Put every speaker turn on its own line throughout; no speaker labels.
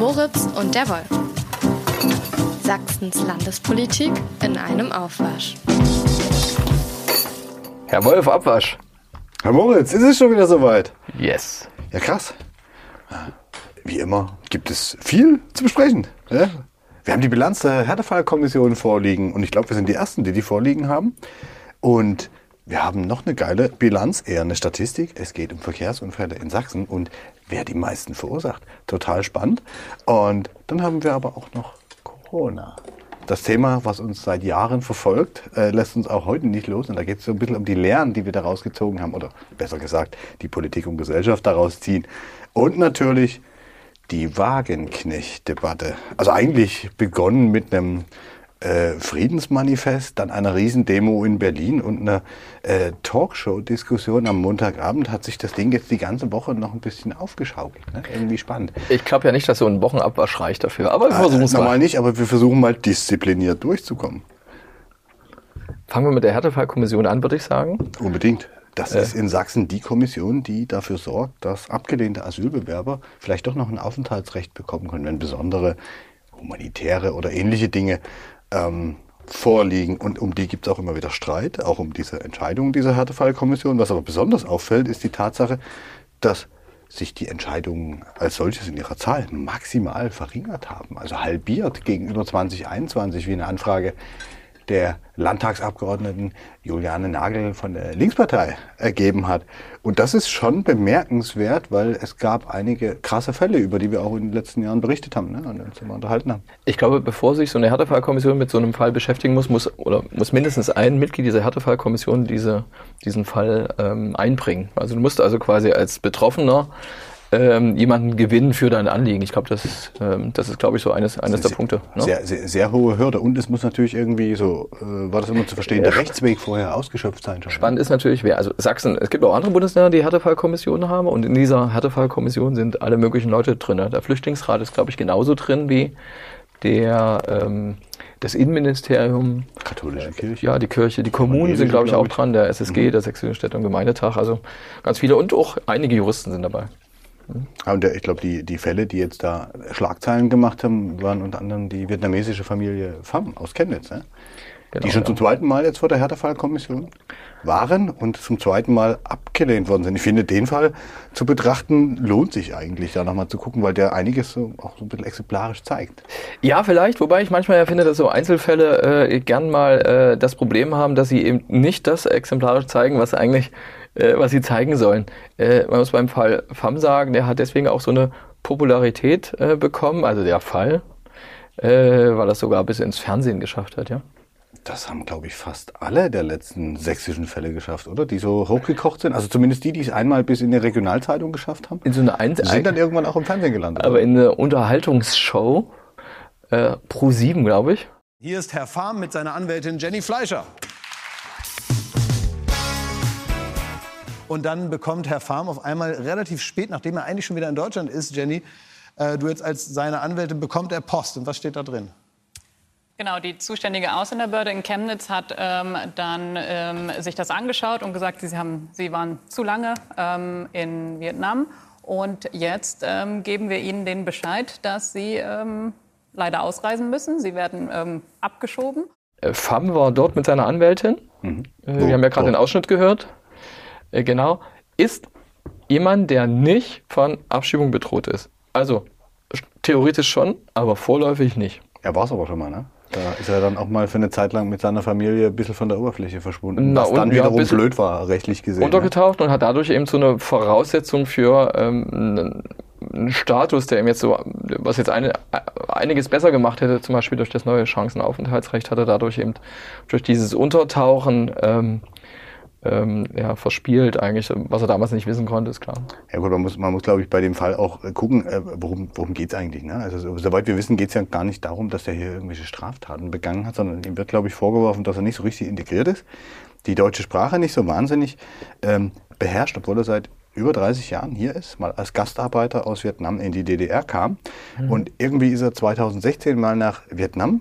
Moritz und der Wolf. Sachsens Landespolitik in einem Aufwasch.
Herr Wolf, Abwasch.
Herr Moritz, ist es schon wieder soweit?
Yes.
Ja, krass. Wie immer gibt es viel zu besprechen. Ja? Wir haben die Bilanz der Härtefallkommission vorliegen und ich glaube, wir sind die Ersten, die die vorliegen haben. Und wir haben noch eine geile Bilanz, eher eine Statistik. Es geht um Verkehrsunfälle in Sachsen und wer die meisten verursacht. Total spannend. Und dann haben wir aber auch noch Corona. Das Thema, was uns seit Jahren verfolgt, äh, lässt uns auch heute nicht los. Und da geht es so ein bisschen um die Lehren, die wir daraus gezogen haben. Oder besser gesagt, die Politik und Gesellschaft daraus ziehen. Und natürlich die Wagenknecht-Debatte. Also eigentlich begonnen mit einem äh, Friedensmanifest, dann einer Riesendemo in Berlin und einer äh, Talkshow-Diskussion am Montagabend hat sich das Ding jetzt die ganze Woche noch ein bisschen aufgeschaukelt. Ne? Irgendwie spannend.
Ich glaube ja nicht, dass so ein Wochenabwasch reicht dafür, aber wir versuchen es
äh, Normal
mal.
nicht, aber wir versuchen mal diszipliniert durchzukommen.
Fangen wir mit der Härtefallkommission an, würde ich sagen.
Unbedingt. Das ist in Sachsen die Kommission, die dafür sorgt, dass abgelehnte Asylbewerber vielleicht doch noch ein Aufenthaltsrecht bekommen können, wenn besondere humanitäre oder ähnliche Dinge ähm, vorliegen. Und um die gibt es auch immer wieder Streit, auch um diese Entscheidung dieser Härtefallkommission. Was aber besonders auffällt, ist die Tatsache, dass sich die Entscheidungen als solches in ihrer Zahl maximal verringert haben, also halbiert gegenüber 2021, wie eine Anfrage der Landtagsabgeordneten Juliane Nagel von der Linkspartei ergeben hat. Und das ist schon bemerkenswert, weil es gab einige krasse Fälle, über die wir auch in den letzten Jahren berichtet haben ne, und uns immer unterhalten haben.
Ich glaube, bevor sich so eine Härtefallkommission mit so einem Fall beschäftigen muss, muss oder muss mindestens ein Mitglied dieser Härtefallkommission diese, diesen Fall ähm, einbringen. Also du musst also quasi als Betroffener ähm, jemanden gewinnen für dein Anliegen. Ich glaube, das ist, ähm, das ist, glaube ich, so eines, eines der
Sehr-
Punkte. Ne?
Sehr, sehr, sehr hohe Hürde. Und es muss natürlich irgendwie so, äh, war das immer zu verstehen, der Rechtsweg vorher ausgeschöpft sein schon.
Spannend ist natürlich, wer, also Sachsen, es gibt auch andere Bundesländer, die Härtefallkommissionen haben und in dieser Härtefallkommission sind alle möglichen Leute drin. Der Flüchtlingsrat ist, glaube ich, genauso drin wie der, ähm, das Innenministerium,
Katholische Kirche.
ja, die Kirche, die Kommunen sind, glaube ich, auch dran, der SSG, der Sächsische Städte- und Gemeindetag, also ganz viele und auch einige Juristen sind dabei.
Und ich glaube, die, die Fälle, die jetzt da Schlagzeilen gemacht haben, waren unter anderem die vietnamesische Familie Pham aus Chemnitz. Ne?
Genau,
die schon
ja.
zum zweiten Mal jetzt vor der Härtefallkommission waren und zum zweiten Mal abgelehnt worden sind. Ich finde, den Fall zu betrachten, lohnt sich eigentlich, da nochmal zu gucken, weil der einiges so, auch so ein bisschen exemplarisch zeigt.
Ja, vielleicht, wobei ich manchmal ja finde, dass so Einzelfälle äh, gern mal äh, das Problem haben, dass sie eben nicht das exemplarisch zeigen, was eigentlich, äh, was sie zeigen sollen. Äh, man muss beim Fall FAM sagen, der hat deswegen auch so eine Popularität äh, bekommen, also der Fall, äh, weil das sogar bis ins Fernsehen geschafft hat, ja.
Das haben, glaube ich, fast alle der letzten sächsischen Fälle geschafft, oder? Die so hochgekocht sind. Also zumindest die, die es einmal bis in die Regionalzeitung geschafft haben.
In so einer Ein
Die sind dann irgendwann auch im Fernsehen gelandet.
aber in einer Unterhaltungsshow, äh, Pro 7, glaube ich.
Hier ist Herr Farm mit seiner Anwältin Jenny Fleischer. Und dann bekommt Herr Farm auf einmal relativ spät, nachdem er eigentlich schon wieder in Deutschland ist, Jenny, äh, du jetzt als seine Anwältin, bekommt er Post. Und was steht da drin?
Genau, die zuständige Ausländerbehörde in Chemnitz hat ähm, dann ähm, sich das angeschaut und gesagt, sie, haben, sie waren zu lange ähm, in Vietnam. Und jetzt ähm, geben wir ihnen den Bescheid, dass sie ähm, leider ausreisen müssen. Sie werden ähm, abgeschoben.
Äh, Pham war dort mit seiner Anwältin. Äh,
Wo?
wir haben ja gerade den Ausschnitt gehört. Äh, genau. Ist jemand, der nicht von Abschiebung bedroht ist. Also sch- theoretisch schon, aber vorläufig nicht.
Er war es aber schon mal, ne? Da ist er dann auch mal für eine Zeit lang mit seiner Familie ein bisschen von der Oberfläche verschwunden.
Na,
was
und
dann
ja,
wiederum
bisschen
blöd war, rechtlich gesehen. Ne?
Untergetaucht und hat dadurch eben so eine Voraussetzung für ähm, einen, einen Status, der ihm jetzt so, was jetzt eine, einiges besser gemacht hätte, zum Beispiel durch das neue Chancenaufenthaltsrecht, hat er dadurch eben durch dieses Untertauchen ähm, ähm, ja, verspielt eigentlich, was er damals nicht wissen konnte, ist klar.
Ja gut, man muss, man muss glaube ich, bei dem Fall auch äh, gucken, äh, worum, worum geht's eigentlich. Ne? Also so, soweit wir wissen, geht's ja gar nicht darum, dass er hier irgendwelche Straftaten begangen hat, sondern ihm wird, glaube ich, vorgeworfen, dass er nicht so richtig integriert ist, die deutsche Sprache nicht so wahnsinnig ähm, beherrscht, obwohl er seit über 30 Jahren hier ist, mal als Gastarbeiter aus Vietnam in die DDR kam. Und irgendwie ist er 2016 mal nach Vietnam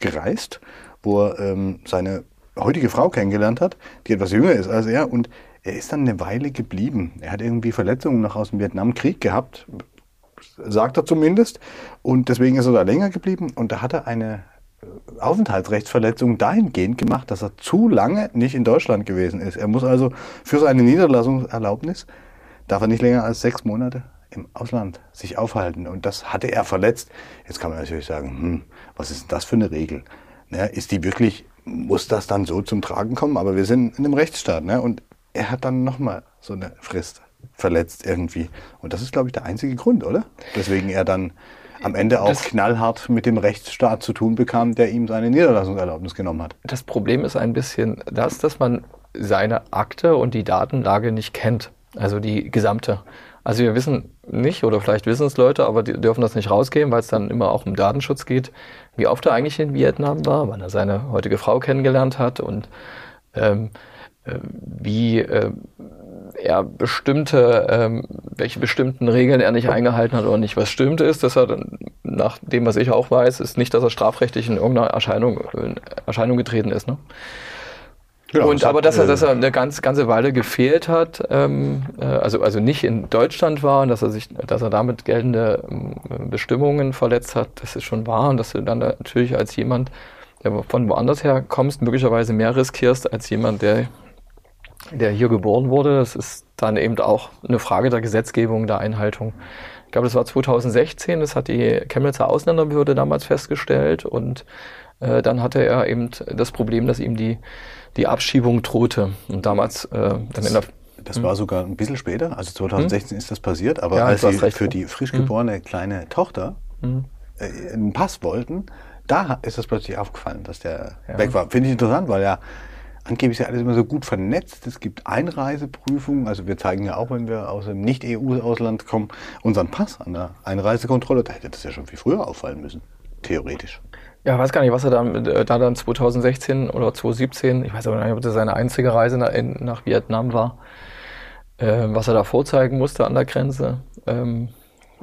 gereist, wo er ähm, seine heutige Frau kennengelernt hat, die etwas jünger ist als er. Und er ist dann eine Weile geblieben. Er hat irgendwie Verletzungen noch aus dem Vietnamkrieg gehabt. sagt er zumindest. Und deswegen ist er da länger geblieben. Und da hat er eine äh, Aufenthaltsrechtsverletzung dahingehend gemacht, dass er zu lange nicht in Deutschland gewesen ist. Er muss also für seine Niederlassungserlaubnis, darf er nicht länger als sechs Monate im Ausland sich aufhalten. Und das hatte er verletzt. Jetzt kann man natürlich sagen, hm, was ist denn das für eine Regel? Ne, ist die wirklich, muss das dann so zum Tragen kommen? Aber wir sind in einem Rechtsstaat. Ne? Und er hat dann nochmal so eine Frist verletzt irgendwie. Und das ist, glaube ich, der einzige Grund, oder? Deswegen er dann am Ende auch
Das-
knallhart mit dem Rechtsstaat zu tun bekam, der ihm seine Niederlassungserlaubnis genommen hat.
Das Problem ist ein bisschen das, dass man seine Akte und die Datenlage nicht kennt. Also die gesamte. Also wir wissen nicht, oder vielleicht wissen es Leute, aber die dürfen das nicht rausgeben, weil es dann immer auch um Datenschutz geht, wie oft er eigentlich in Vietnam war, wann er seine heutige Frau kennengelernt hat und ähm, äh, wie äh, er bestimmte, ähm, welche bestimmten Regeln er nicht eingehalten hat oder nicht. Was stimmt ist, dass er, dann, nach dem, was ich auch weiß, ist nicht, dass er strafrechtlich in irgendeiner Erscheinung, in Erscheinung getreten ist. Ne?
Genau,
und aber
hat,
dass er,
äh,
dass er eine ganz, ganze Weile gefehlt hat, ähm, äh, also, also nicht in Deutschland war und dass er sich, dass er damit geltende ähm, Bestimmungen verletzt hat, das ist schon wahr. Und dass du dann natürlich als jemand, der von woanders her kommst, möglicherweise mehr riskierst als jemand, der, der hier geboren wurde. Das ist dann eben auch eine Frage der Gesetzgebung, der Einhaltung. Ich glaube, das war 2016, das hat die Chemnitzer Ausländerbehörde damals festgestellt und äh, dann hatte er eben das Problem, dass ihm die, die Abschiebung drohte. Und damals äh, dann in der
Das war sogar ein bisschen später, also 2016 ist das passiert, aber
Hm? Ja,
als sie
recht. Hm.
für die frisch geborene kleine Tochter äh, einen Pass wollten, da ist das plötzlich aufgefallen, dass der
Ja.
weg war. Finde ich interessant, weil ja angeblich ist ja alles immer so gut vernetzt. Es gibt Einreiseprüfungen, also wir zeigen ja auch, wenn wir aus dem Nicht-EU-Ausland kommen, unseren Pass an der Einreisekontrolle. Da hätte das ja schon viel früher auffallen müssen, theoretisch.
Ja, weiß gar nicht, was er dann, äh, da dann 2016 oder 2017, ich weiß aber nicht, ob das seine einzige Reise nach, nach Vietnam war, äh, was er da vorzeigen musste an der Grenze, ähm,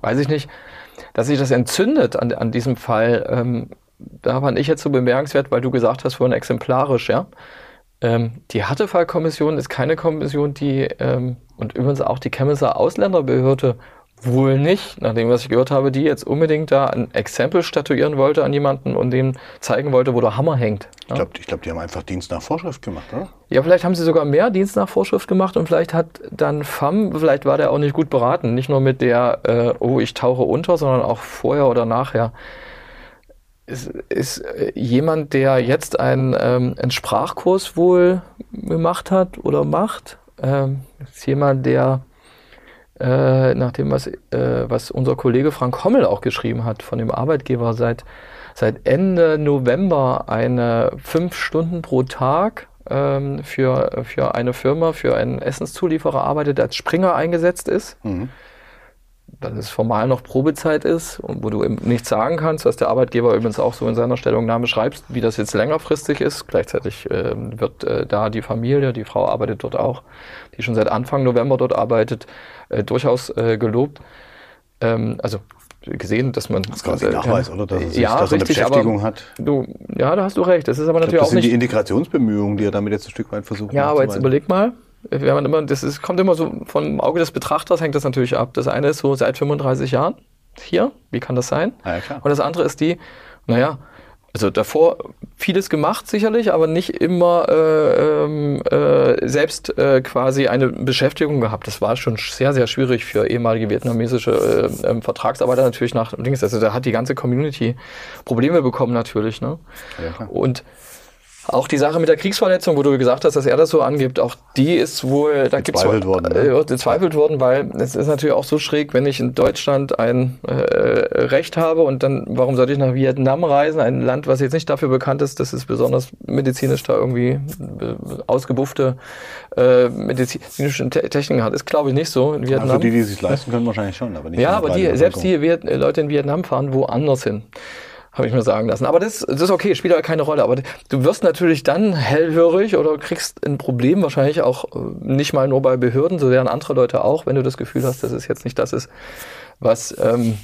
weiß ich nicht. Dass sich das entzündet an, an diesem Fall, ähm, da fand ich jetzt so bemerkenswert, weil du gesagt hast, vorhin exemplarisch, ja. Ähm, die Härtefallkommission ist keine Kommission, die, ähm, und übrigens auch die Chemnitzer Ausländerbehörde wohl nicht, nachdem was ich gehört habe, die jetzt unbedingt da ein Exempel statuieren wollte an jemanden und dem zeigen wollte, wo der Hammer hängt.
Ich
Ja,
glaube, ich glaub, die haben einfach Dienst nach Vorschrift gemacht, oder?
ja vielleicht haben sie sogar mehr Dienst nach Vorschrift gemacht und vielleicht hat dann FAM, vielleicht war der auch nicht gut beraten, nicht nur mit der, äh, oh, ich tauche unter, sondern auch vorher oder nachher. Ist, ist äh, jemand, der jetzt einen, ähm, einen Sprachkurs wohl gemacht hat oder macht, ähm, ist jemand, der äh, nach dem, was, äh, was unser Kollege Frank Hommel auch geschrieben hat, von dem Arbeitgeber seit, seit Ende November eine fünf Stunden pro Tag ähm, für, für eine Firma, für einen Essenszulieferer arbeitet, der als Springer eingesetzt ist.
Mhm.
Dass es formal noch Probezeit ist und wo du eben nichts sagen kannst, was der Arbeitgeber übrigens auch so in seiner Stellungnahme schreibt, wie das jetzt längerfristig ist. Gleichzeitig ähm, wird äh, da die Familie, die Frau arbeitet dort auch, die schon seit Anfang November dort arbeitet, äh, durchaus äh, gelobt. Ähm, also gesehen, dass man
Das ist quasi ein Nachweis, oder? Dass sich,
ja,
er eine
richtig,
Beschäftigung
aber
hat.
Du, ja, da hast du recht. Das ist aber
Ich
natürlich
glaub, das
auch
sind die
nicht.
Integrationsbemühungen, die er damit jetzt ein Stück weit versucht
Ja, aber jetzt überleg mal, wenn man immer, das ist, kommt immer so vom Auge des Betrachters hängt das natürlich ab. Das eine ist so seit 35 Jahren hier, wie kann das sein?
Ja.
Und das andere ist die, naja, also davor vieles gemacht sicherlich, aber nicht immer äh, ähm, äh, selbst äh, quasi eine Beschäftigung gehabt. Das war schon sehr, sehr schwierig für ehemalige vietnamesische äh, ähm, Vertragsarbeiter natürlich nach links. Also da hat die ganze Community Probleme bekommen natürlich. Ne?
Ja.
Und auch die Sache mit der Kriegsverletzung, wo du gesagt hast, dass er das so angibt, auch die ist wohl, da gibt's
Gezweifelt worden, ne?
äh, gezweifelt worden, weil es ist natürlich auch so schräg, wenn ich in Deutschland ein äh, Recht habe und dann, warum sollte ich nach Vietnam reisen, ein Land, was jetzt nicht dafür bekannt ist, dass es besonders medizinisch da irgendwie äh, ausgebuffte äh, medizinische Te Techniken hat. Ist glaube ich nicht so in
Ja,
Vietnam.
für die, die es sich leisten können, wahrscheinlich schon. Aber nicht
Ja, aber die, selbst die Viet Leute in Vietnam fahren woanders hin. Habe ich mir sagen lassen. Aber das, das ist okay, spielt aber keine Rolle. Aber du wirst natürlich dann hellhörig oder kriegst ein Problem, wahrscheinlich auch äh, nicht mal nur bei Behörden, so wären andere Leute auch, wenn du das Gefühl hast, dass es jetzt nicht das ist, was, ähm,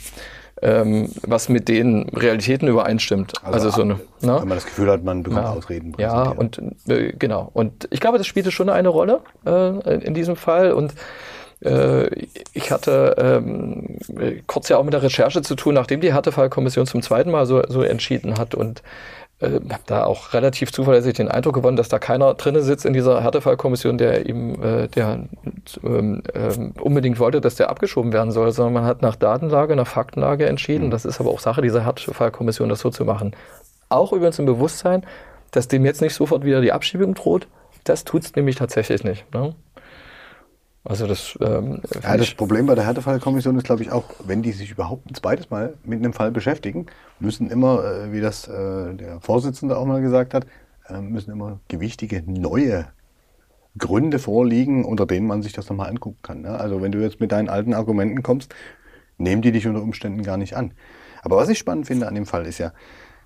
ähm, was mit den Realitäten übereinstimmt. Also, so eine. Ne?
Wenn man das Gefühl hat, man bekommt
Ja.
Ausreden.
Ja, und äh, genau. Und ich glaube, das spielte schon eine Rolle äh, in diesem Fall. Und ich hatte ähm, kurz ja auch mit der Recherche zu tun, nachdem die Härtefallkommission zum zweiten Mal so, so entschieden hat und äh, habe da auch relativ zuverlässig den Eindruck gewonnen, dass da keiner drinne sitzt in dieser Härtefallkommission, der ihm, äh, der ähm, ähm, unbedingt wollte, dass der abgeschoben werden soll, sondern man hat nach Datenlage, nach Faktenlage entschieden. Mhm. Das ist aber auch Sache dieser Härtefallkommission, das so zu machen. Auch übrigens im Bewusstsein, dass dem jetzt nicht sofort wieder die Abschiebung droht. Das tut es nämlich tatsächlich nicht. Ne?
Also das, ähm, ja, das Problem bei der Härtefallkommission ist, glaube ich, auch, wenn die sich überhaupt ein zweites Mal mit einem Fall beschäftigen, müssen immer, äh, wie das äh, der Vorsitzende auch mal gesagt hat, äh, müssen immer gewichtige neue Gründe vorliegen, unter denen man sich das nochmal angucken kann. Ne? Also wenn du jetzt mit deinen alten Argumenten kommst, nehmen die dich unter Umständen gar nicht an. Aber was ich spannend finde an dem Fall ist ja,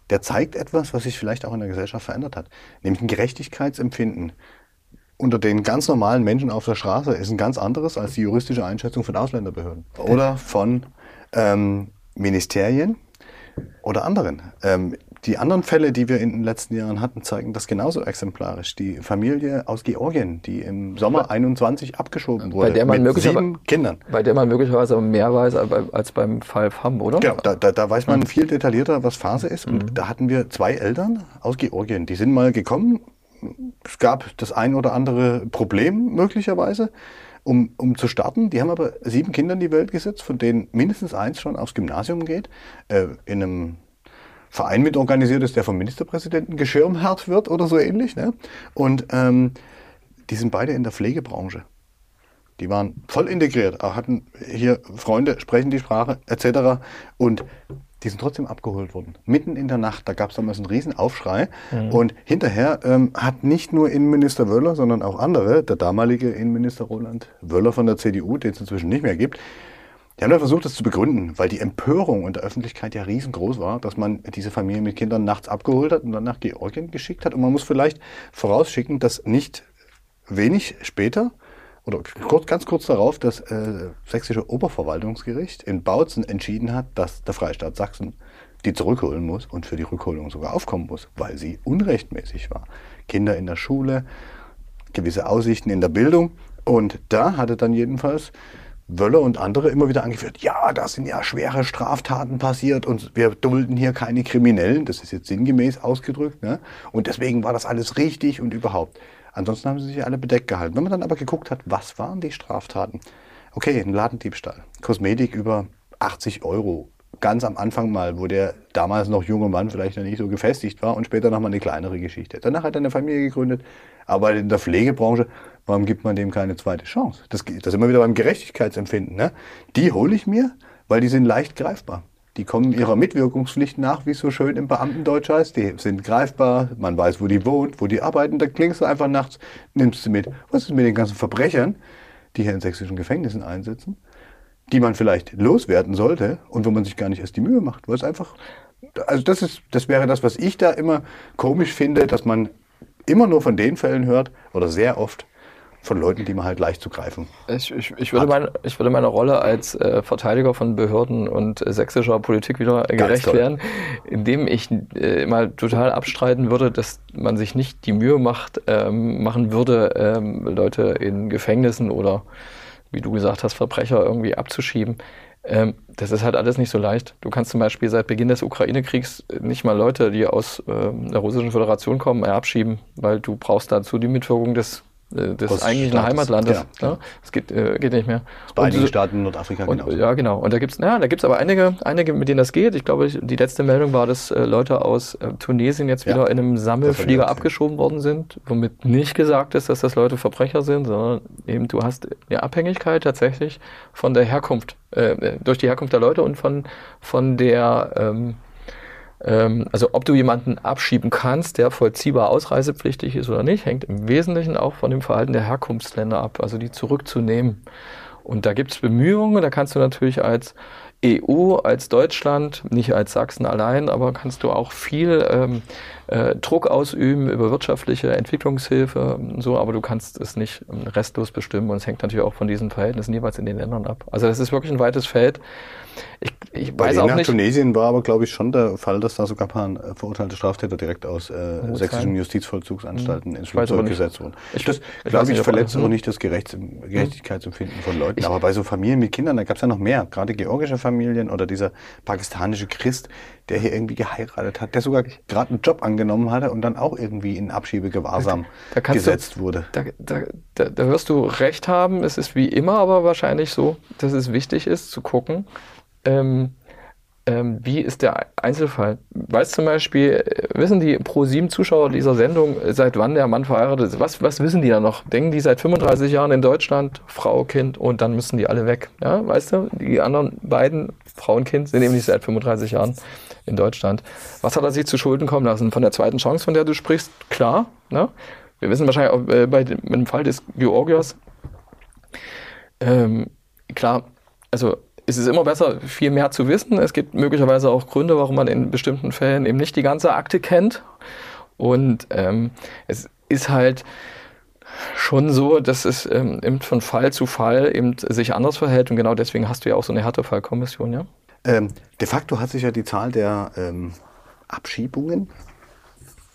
der zeigt etwas, was sich vielleicht auch in der Gesellschaft verändert hat, nämlich ein Gerechtigkeitsempfinden unter den ganz normalen Menschen auf der Straße ist ein ganz anderes als die juristische Einschätzung von Ausländerbehörden oder von ähm, Ministerien oder anderen. Ähm, die anderen Fälle, die wir in den letzten Jahren hatten, zeigen das genauso exemplarisch. Die Familie aus Georgien, die im Sommer 21 abgeschoben wurde,
bei der man mit sieben Kindern. Bei der man möglicherweise mehr weiß als beim Fall FAM, oder?
Genau, da, da, da weiß man mhm. viel detaillierter, was Phase ist. Und mhm. da hatten wir zwei Eltern aus Georgien, die sind mal gekommen, es gab das ein oder andere Problem möglicherweise, um, um zu starten. Die haben aber sieben Kinder in die Welt gesetzt, von denen mindestens eins schon aufs Gymnasium geht, äh, in einem Verein mit organisiert ist, der vom Ministerpräsidenten geschirmherrt wird oder so ähnlich. Ne? Und ähm, die sind beide in der Pflegebranche. Die waren voll integriert, hatten hier Freunde, sprechen die Sprache etc. Und die sind trotzdem abgeholt worden. Mitten in der Nacht, da gab es damals einen riesen Aufschrei. Mhm. Und hinterher ähm, hat nicht nur Innenminister Wöller, sondern auch andere, der damalige Innenminister Roland Wöller von der CDU, den es inzwischen nicht mehr gibt, die haben dann versucht, das zu begründen, weil die Empörung in der Öffentlichkeit ja riesengroß war, dass man diese Familie mit Kindern nachts abgeholt hat und dann nach Georgien geschickt hat. Und man muss vielleicht vorausschicken, dass nicht wenig später oder kurz, ganz kurz darauf das äh, sächsische Oberverwaltungsgericht in Bautzen entschieden hat, dass der Freistaat Sachsen die zurückholen muss und für die Rückholung sogar aufkommen muss, weil sie unrechtmäßig war. Kinder in der Schule, gewisse Aussichten in der Bildung. Und da hatte dann jedenfalls Wöller und andere immer wieder angeführt, ja, da sind ja schwere Straftaten passiert und wir dulden hier keine Kriminellen, das ist jetzt sinngemäß ausgedrückt, ne? und deswegen war das alles richtig und überhaupt. Ansonsten haben sie sich alle bedeckt gehalten. Wenn man dann aber geguckt hat, was waren die Straftaten? Okay, ein Ladendiebstahl, Kosmetik über 80 Euro. Ganz am Anfang mal, wo der damals noch junge Mann vielleicht noch nicht so gefestigt war und später nochmal eine kleinere Geschichte. Danach hat er eine Familie gegründet, arbeitet in der Pflegebranche. Warum gibt man dem keine zweite Chance? Das, das ist immer wieder beim Gerechtigkeitsempfinden. Ne? Die hole ich mir, weil die sind leicht greifbar. Die kommen ihrer Mitwirkungspflicht nach, wie es so schön im Beamtendeutsch heißt. Die sind greifbar, man weiß, wo die wohnt, wo die arbeiten. Da klingst du einfach nachts, nimmst du mit. Was ist mit den ganzen Verbrechern, die hier in sächsischen Gefängnissen einsitzen, die man vielleicht loswerden sollte und wo man sich gar nicht erst die Mühe macht, weil es einfach, also das ist, das wäre das, was ich da immer komisch finde, dass man immer nur von den Fällen hört oder sehr oft, von Leuten, die man halt leicht zu greifen.
Ich, ich, ich würde, mein, ich würde meine Rolle als äh, Verteidiger von Behörden und äh, sächsischer Politik wieder äh, gerecht werden, indem ich äh, mal total abstreiten würde, dass man sich nicht die Mühe macht, ähm, machen würde, ähm, Leute in Gefängnissen oder, wie du gesagt hast, Verbrecher irgendwie abzuschieben. Ähm, das ist halt alles nicht so leicht. Du kannst zum Beispiel seit Beginn des Ukraine-Kriegs nicht mal Leute, die aus ähm, der Russischen Föderation kommen, abschieben, weil du brauchst dazu die Mitwirkung des äh, des Post eigentlichen Staates. Heimatlandes. Ja, ja. Das geht, äh, geht nicht mehr.
Das bei einigen Staaten in Nordafrika
und, Ja, genau. Und da gibt's, ja, da gibt's aber einige, einige, mit denen das geht. Ich glaube, die letzte Meldung war, dass äh, Leute aus äh, Tunesien jetzt wieder ja, in einem Sammelflieger abgeschoben worden sind, womit nicht gesagt ist, dass das Leute Verbrecher sind, sondern eben du hast eine Abhängigkeit tatsächlich von der Herkunft, äh, durch die Herkunft der Leute und von, von der, ähm, also ob du jemanden abschieben kannst, der vollziehbar ausreisepflichtig ist oder nicht, hängt im Wesentlichen auch von dem Verhalten der Herkunftsländer ab, also die zurückzunehmen. Und da gibt es Bemühungen, da kannst du natürlich als EU, als Deutschland, nicht als Sachsen allein, aber kannst du auch viel ähm, äh, Druck ausüben über wirtschaftliche Entwicklungshilfe und so, aber du kannst es nicht restlos bestimmen und es hängt natürlich auch von diesen Verhältnissen jeweils in den Ländern ab. Also das ist wirklich ein weites Feld. Ich, ich
Bei
weiß auch
nach
nicht.
Tunesien war aber, glaube ich, schon der Fall, dass da sogar ein paar äh, verurteilte Straftäter direkt aus äh, sächsischen. Justizvollzugsanstalten ins
Ich weiß aber
Flugzeug gesetzt wurden.
Ich-
das,
ich
glaube ich,
ob
verletzt auch nicht das Gerechts Gerechtigkeitsempfinden von Leuten. aber bei so Familien mit Kindern, da gab es ja noch mehr. Gerade georgische Familien oder dieser pakistanische Christ, der hier irgendwie geheiratet hat, der sogar gerade einen Job angenommen hatte und dann auch irgendwie in Abschiebegewahrsam gesetzt
du,
wurde.
Da, da, da, da wirst du recht haben. Es ist wie immer aber wahrscheinlich so, dass es wichtig ist zu gucken, ähm, ähm, wie ist der Einzelfall. Weiß zum Beispiel, äh, wissen die Pro-7-Zuschauer dieser Sendung, äh, seit wann der Mann verheiratet ist? Was, was wissen die da noch? Denken die seit 35 Jahren in Deutschland, Frau, Kind und dann müssen die alle weg. Ja, weißt du, die anderen beiden, Frau und Kind, sind eben nicht seit 35 Jahren in Deutschland. Was hat er sich zu Schulden kommen lassen? Von der zweiten Chance, von der du sprichst, klar. Ne? Wir wissen wahrscheinlich auch äh, bei dem, mit dem Fall des Georgiers, ähm, klar, also es ist immer besser, viel mehr zu wissen. Es gibt möglicherweise auch Gründe, warum man in bestimmten Fällen eben nicht die ganze Akte kennt. Und ähm, es ist halt schon so, dass es ähm, eben von Fall zu Fall eben sich anders verhält. Und genau deswegen hast du ja auch so eine Härtefallkommission, ja?
Ähm, de facto hat sich ja die Zahl der ähm, Abschiebungen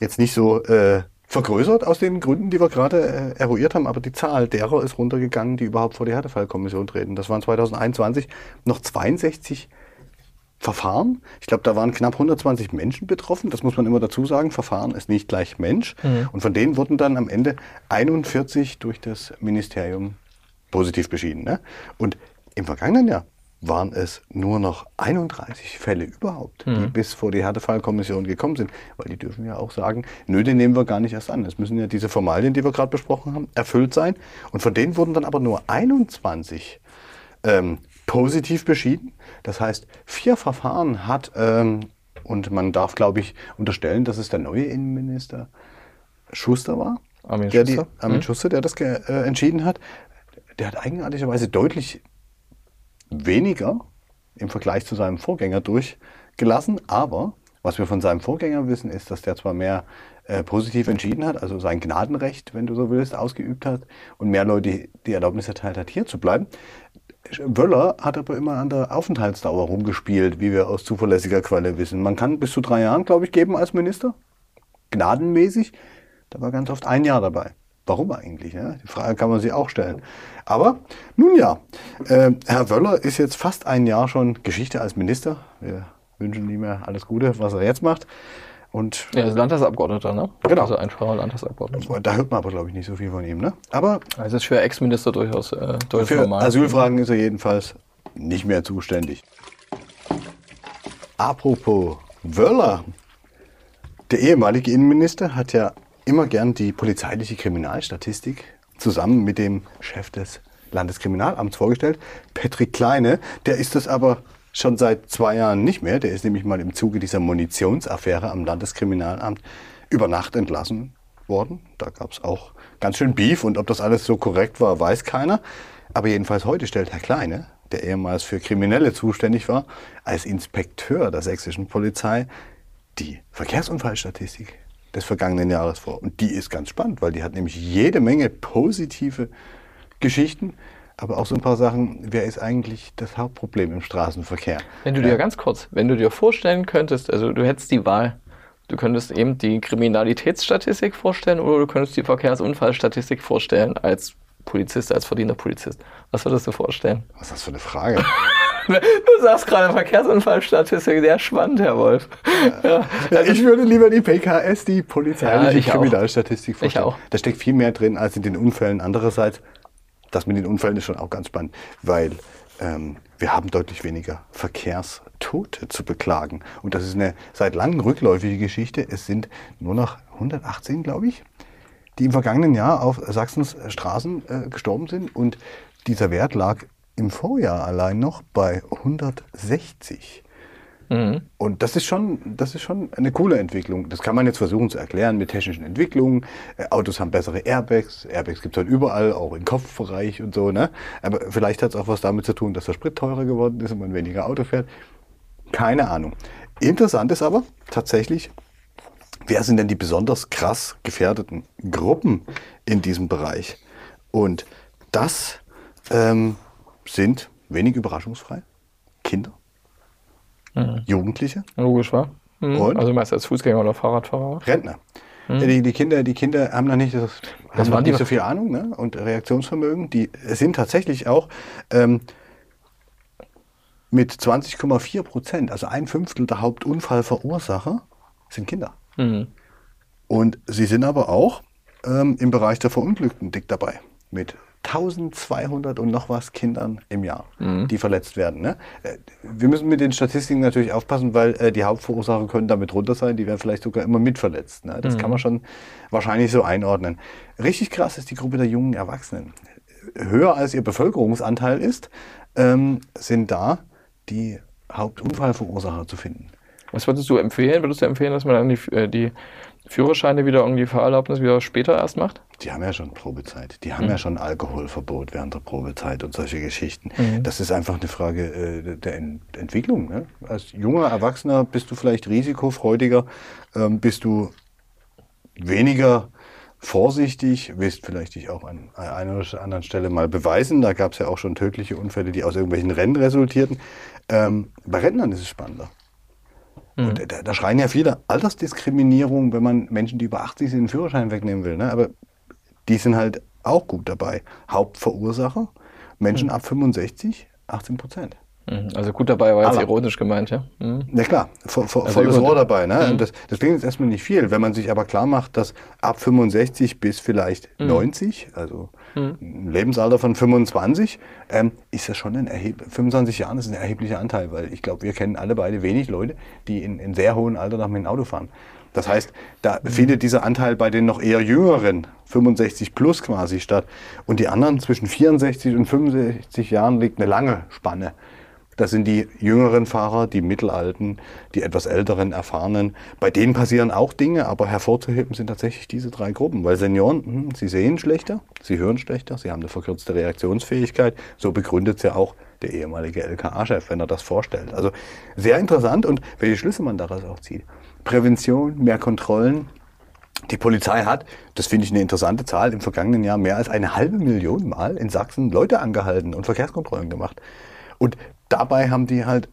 jetzt nicht so äh, vergrößert aus den Gründen, die wir gerade äh, eruiert haben, aber die Zahl derer ist runtergegangen, die überhaupt vor die Härtefallkommission treten. Das waren 2021 noch 62 Verfahren. Ich glaube, da waren knapp 120 Menschen betroffen. Das muss man immer dazu sagen. Verfahren ist nicht gleich Mensch. Und von denen wurden dann am Ende 41 durch das Ministerium positiv beschieden. Ne? Und im vergangenen Jahr waren es nur noch 31 Fälle überhaupt, die bis vor die Härtefallkommission gekommen sind. Weil die dürfen ja auch sagen, nö, den nehmen wir gar nicht erst an. Es müssen ja diese Formalien, die wir gerade besprochen haben, erfüllt sein. Und von denen wurden dann aber nur 21 ähm, positiv beschieden. Das heißt, vier Verfahren hat, ähm, und man darf, glaube ich, unterstellen, dass es der neue Innenminister Schuster war.
Armin
der
Schuster.
Die, Armin
Mhm.
Schuster, der das äh, entschieden hat. Der hat eigenartigerweise deutlich weniger im Vergleich zu seinem Vorgänger durchgelassen. Aber was wir von seinem Vorgänger wissen, ist, dass der zwar mehr äh, positiv entschieden hat, also sein Gnadenrecht, wenn du so willst, ausgeübt hat und mehr Leute die Erlaubnis erteilt hat, hier zu bleiben. Wöller hat aber immer an der Aufenthaltsdauer rumgespielt, wie wir aus zuverlässiger Quelle wissen. Man kann bis zu drei Jahren, glaube ich, geben als Minister. Gnadenmäßig. Da war ganz oft ein Jahr dabei. Warum eigentlich? Ne? Die Frage kann man sich auch stellen. Aber nun ja, äh, Herr Wöller ist jetzt fast ein Jahr schon Geschichte als Minister. Wir wünschen ihm ja alles Gute, was er jetzt macht. Und
Er ist Landtagsabgeordneter, ne?
Genau.
Also einfacher Landtagsabgeordneter.
da hört man aber, glaube ich, nicht so viel von ihm. Ne? Aber
Also ist für Ex-Minister durchaus, äh, durchaus
für
normal.
Asylfragen ist er jedenfalls nicht mehr zuständig. Apropos Wöller. Der ehemalige Innenminister hat ja immer gern die polizeiliche Kriminalstatistik zusammen mit dem Chef des Landeskriminalamts vorgestellt, Patrick Kleine. Der ist das aber schon seit zwei Jahren nicht mehr. Der ist nämlich mal im Zuge dieser Munitionsaffäre am Landeskriminalamt über Nacht entlassen worden. Da gab es auch ganz schön Beef und ob das alles so korrekt war, weiß keiner. Aber jedenfalls heute stellt Herr Kleine, der ehemals für Kriminelle zuständig war, als Inspekteur der sächsischen Polizei die Verkehrsunfallstatistik des vergangenen Jahres vor. Und die ist ganz spannend, weil die hat nämlich jede Menge positive Geschichten, aber auch so ein paar Sachen, wer ist eigentlich das Hauptproblem im Straßenverkehr?
Wenn du dir ganz kurz, wenn du dir vorstellen könntest, also du hättest die Wahl, du könntest eben die Kriminalitätsstatistik vorstellen oder du könntest die Verkehrsunfallstatistik vorstellen als Polizist, als verdienter Polizist. Was würdest du vorstellen?
Was ist das für eine Frage?
Du sagst gerade Verkehrsunfallstatistik, sehr spannend, Herr Wolf. Ja.
Ja, ich würde lieber die PKS, die
Ja,
polizeiliche
ich auch.
Kriminalstatistik vorstellen.
auch.
Da steckt viel mehr drin als in den Unfällen. Andererseits, das mit den Unfällen ist schon auch ganz spannend, weil ähm, wir haben deutlich weniger Verkehrstote zu beklagen. Und das ist eine seit langem rückläufige Geschichte. Es sind nur noch 118, glaube ich, die im vergangenen Jahr auf Sachsens Straßen äh, gestorben sind. Und dieser Wert lag im Vorjahr allein noch bei 160. Und das ist schon, das ist schon eine coole Entwicklung. Das kann man jetzt versuchen zu erklären mit technischen Entwicklungen. Äh, Autos haben bessere Airbags. Airbags gibt es halt überall, auch im Kopfbereich und so. Ne? Aber vielleicht hat es auch was damit zu tun, dass der Sprit teurer geworden ist und man weniger Auto fährt. Keine Ahnung. Interessant ist aber tatsächlich, wer sind denn die besonders krass gefährdeten Gruppen in diesem Bereich? Und das ähm, sind wenig überraschungsfrei Kinder Jugendliche,
Logisch, wa? Mhm. Also meist als Fußgänger oder Fahrradfahrer.
Rentner. Ja, Die, die, Kinder, die Kinder haben noch nicht, das, haben
waren die-
nicht so viel Ahnung ne? und Reaktionsvermögen. Die sind tatsächlich auch ähm, mit 20,4 Prozent, also ein Fünftel der Hauptunfallverursacher, sind Kinder.
Mhm.
Und sie sind aber auch ähm, im Bereich der Verunglückten dick dabei. Mit 1200 und noch was Kindern im Jahr, die verletzt werden. Ne? Äh, Wir müssen mit den Statistiken natürlich aufpassen, weil äh, die Hauptverursacher können damit runter sein, die werden vielleicht sogar immer mit verletzt. Ne? Das kann man schon wahrscheinlich so einordnen. Richtig krass ist die Gruppe der jungen Erwachsenen. Höher als ihr Bevölkerungsanteil ist, ähm, sind da die Hauptunfallverursacher zu finden.
Was würdest du empfehlen? Würdest du empfehlen, dass man dann die, äh, die Führerscheine wieder irgendwie Fahrerlaubnis wieder später erst macht?
Die haben ja schon Probezeit. Die haben ja schon Alkoholverbot während der Probezeit und solche Geschichten.
Mhm.
Das ist einfach eine Frage äh, der Ent Entwicklung. Ne? Als junger Erwachsener bist du vielleicht risikofreudiger, ähm, bist du weniger vorsichtig, willst vielleicht dich auch an einer oder anderen Stelle mal beweisen. Da gab es ja auch schon tödliche Unfälle, die aus irgendwelchen Rennen resultierten. Ähm, bei Rentnern ist es spannender. Und da, da schreien ja viele Altersdiskriminierung, wenn man Menschen, die über 80 sind, den Führerschein wegnehmen will. Ne? Aber die sind halt auch gut dabei. Hauptverursacher, Menschen ab 65, 18 Prozent.
Mhm. Also gut dabei war jetzt
Aber-
ironisch gemeint, ja? Mhm.
Na klar, vo, vo,
Also
volles Rohr dabei. Ne? Und das, das klingt jetzt erstmal nicht viel. Wenn man sich aber klar macht, dass ab 65 bis vielleicht 90, also ein Lebensalter von 25, ähm, ist das schon ein erheb 25 Jahren ist ein erheblicher Anteil, weil ich glaube, wir kennen alle beide wenig Leute, die in, in sehr hohem Alter noch mit dem Auto fahren. Das heißt, da findet dieser Anteil bei den noch eher jüngeren, 65 plus quasi statt. Und die anderen zwischen 64 und 65 Jahren liegt eine lange Spanne. Das sind die jüngeren Fahrer, die mittelalten, die etwas älteren, erfahrenen. Bei denen passieren auch Dinge, aber hervorzuheben sind tatsächlich diese drei Gruppen. Weil Senioren, hm, sie sehen schlechter, sie hören schlechter, sie haben eine verkürzte Reaktionsfähigkeit. So begründet es ja auch der ehemalige LKA-Chef, wenn er das vorstellt. Also sehr interessant und welche Schlüsse man daraus auch zieht. Prävention, mehr Kontrollen, die Polizei hat, das finde ich eine interessante Zahl, im vergangenen Jahr mehr als eine halbe Million Mal in Sachsen Leute angehalten und Verkehrskontrollen gemacht. Und dabei haben die halt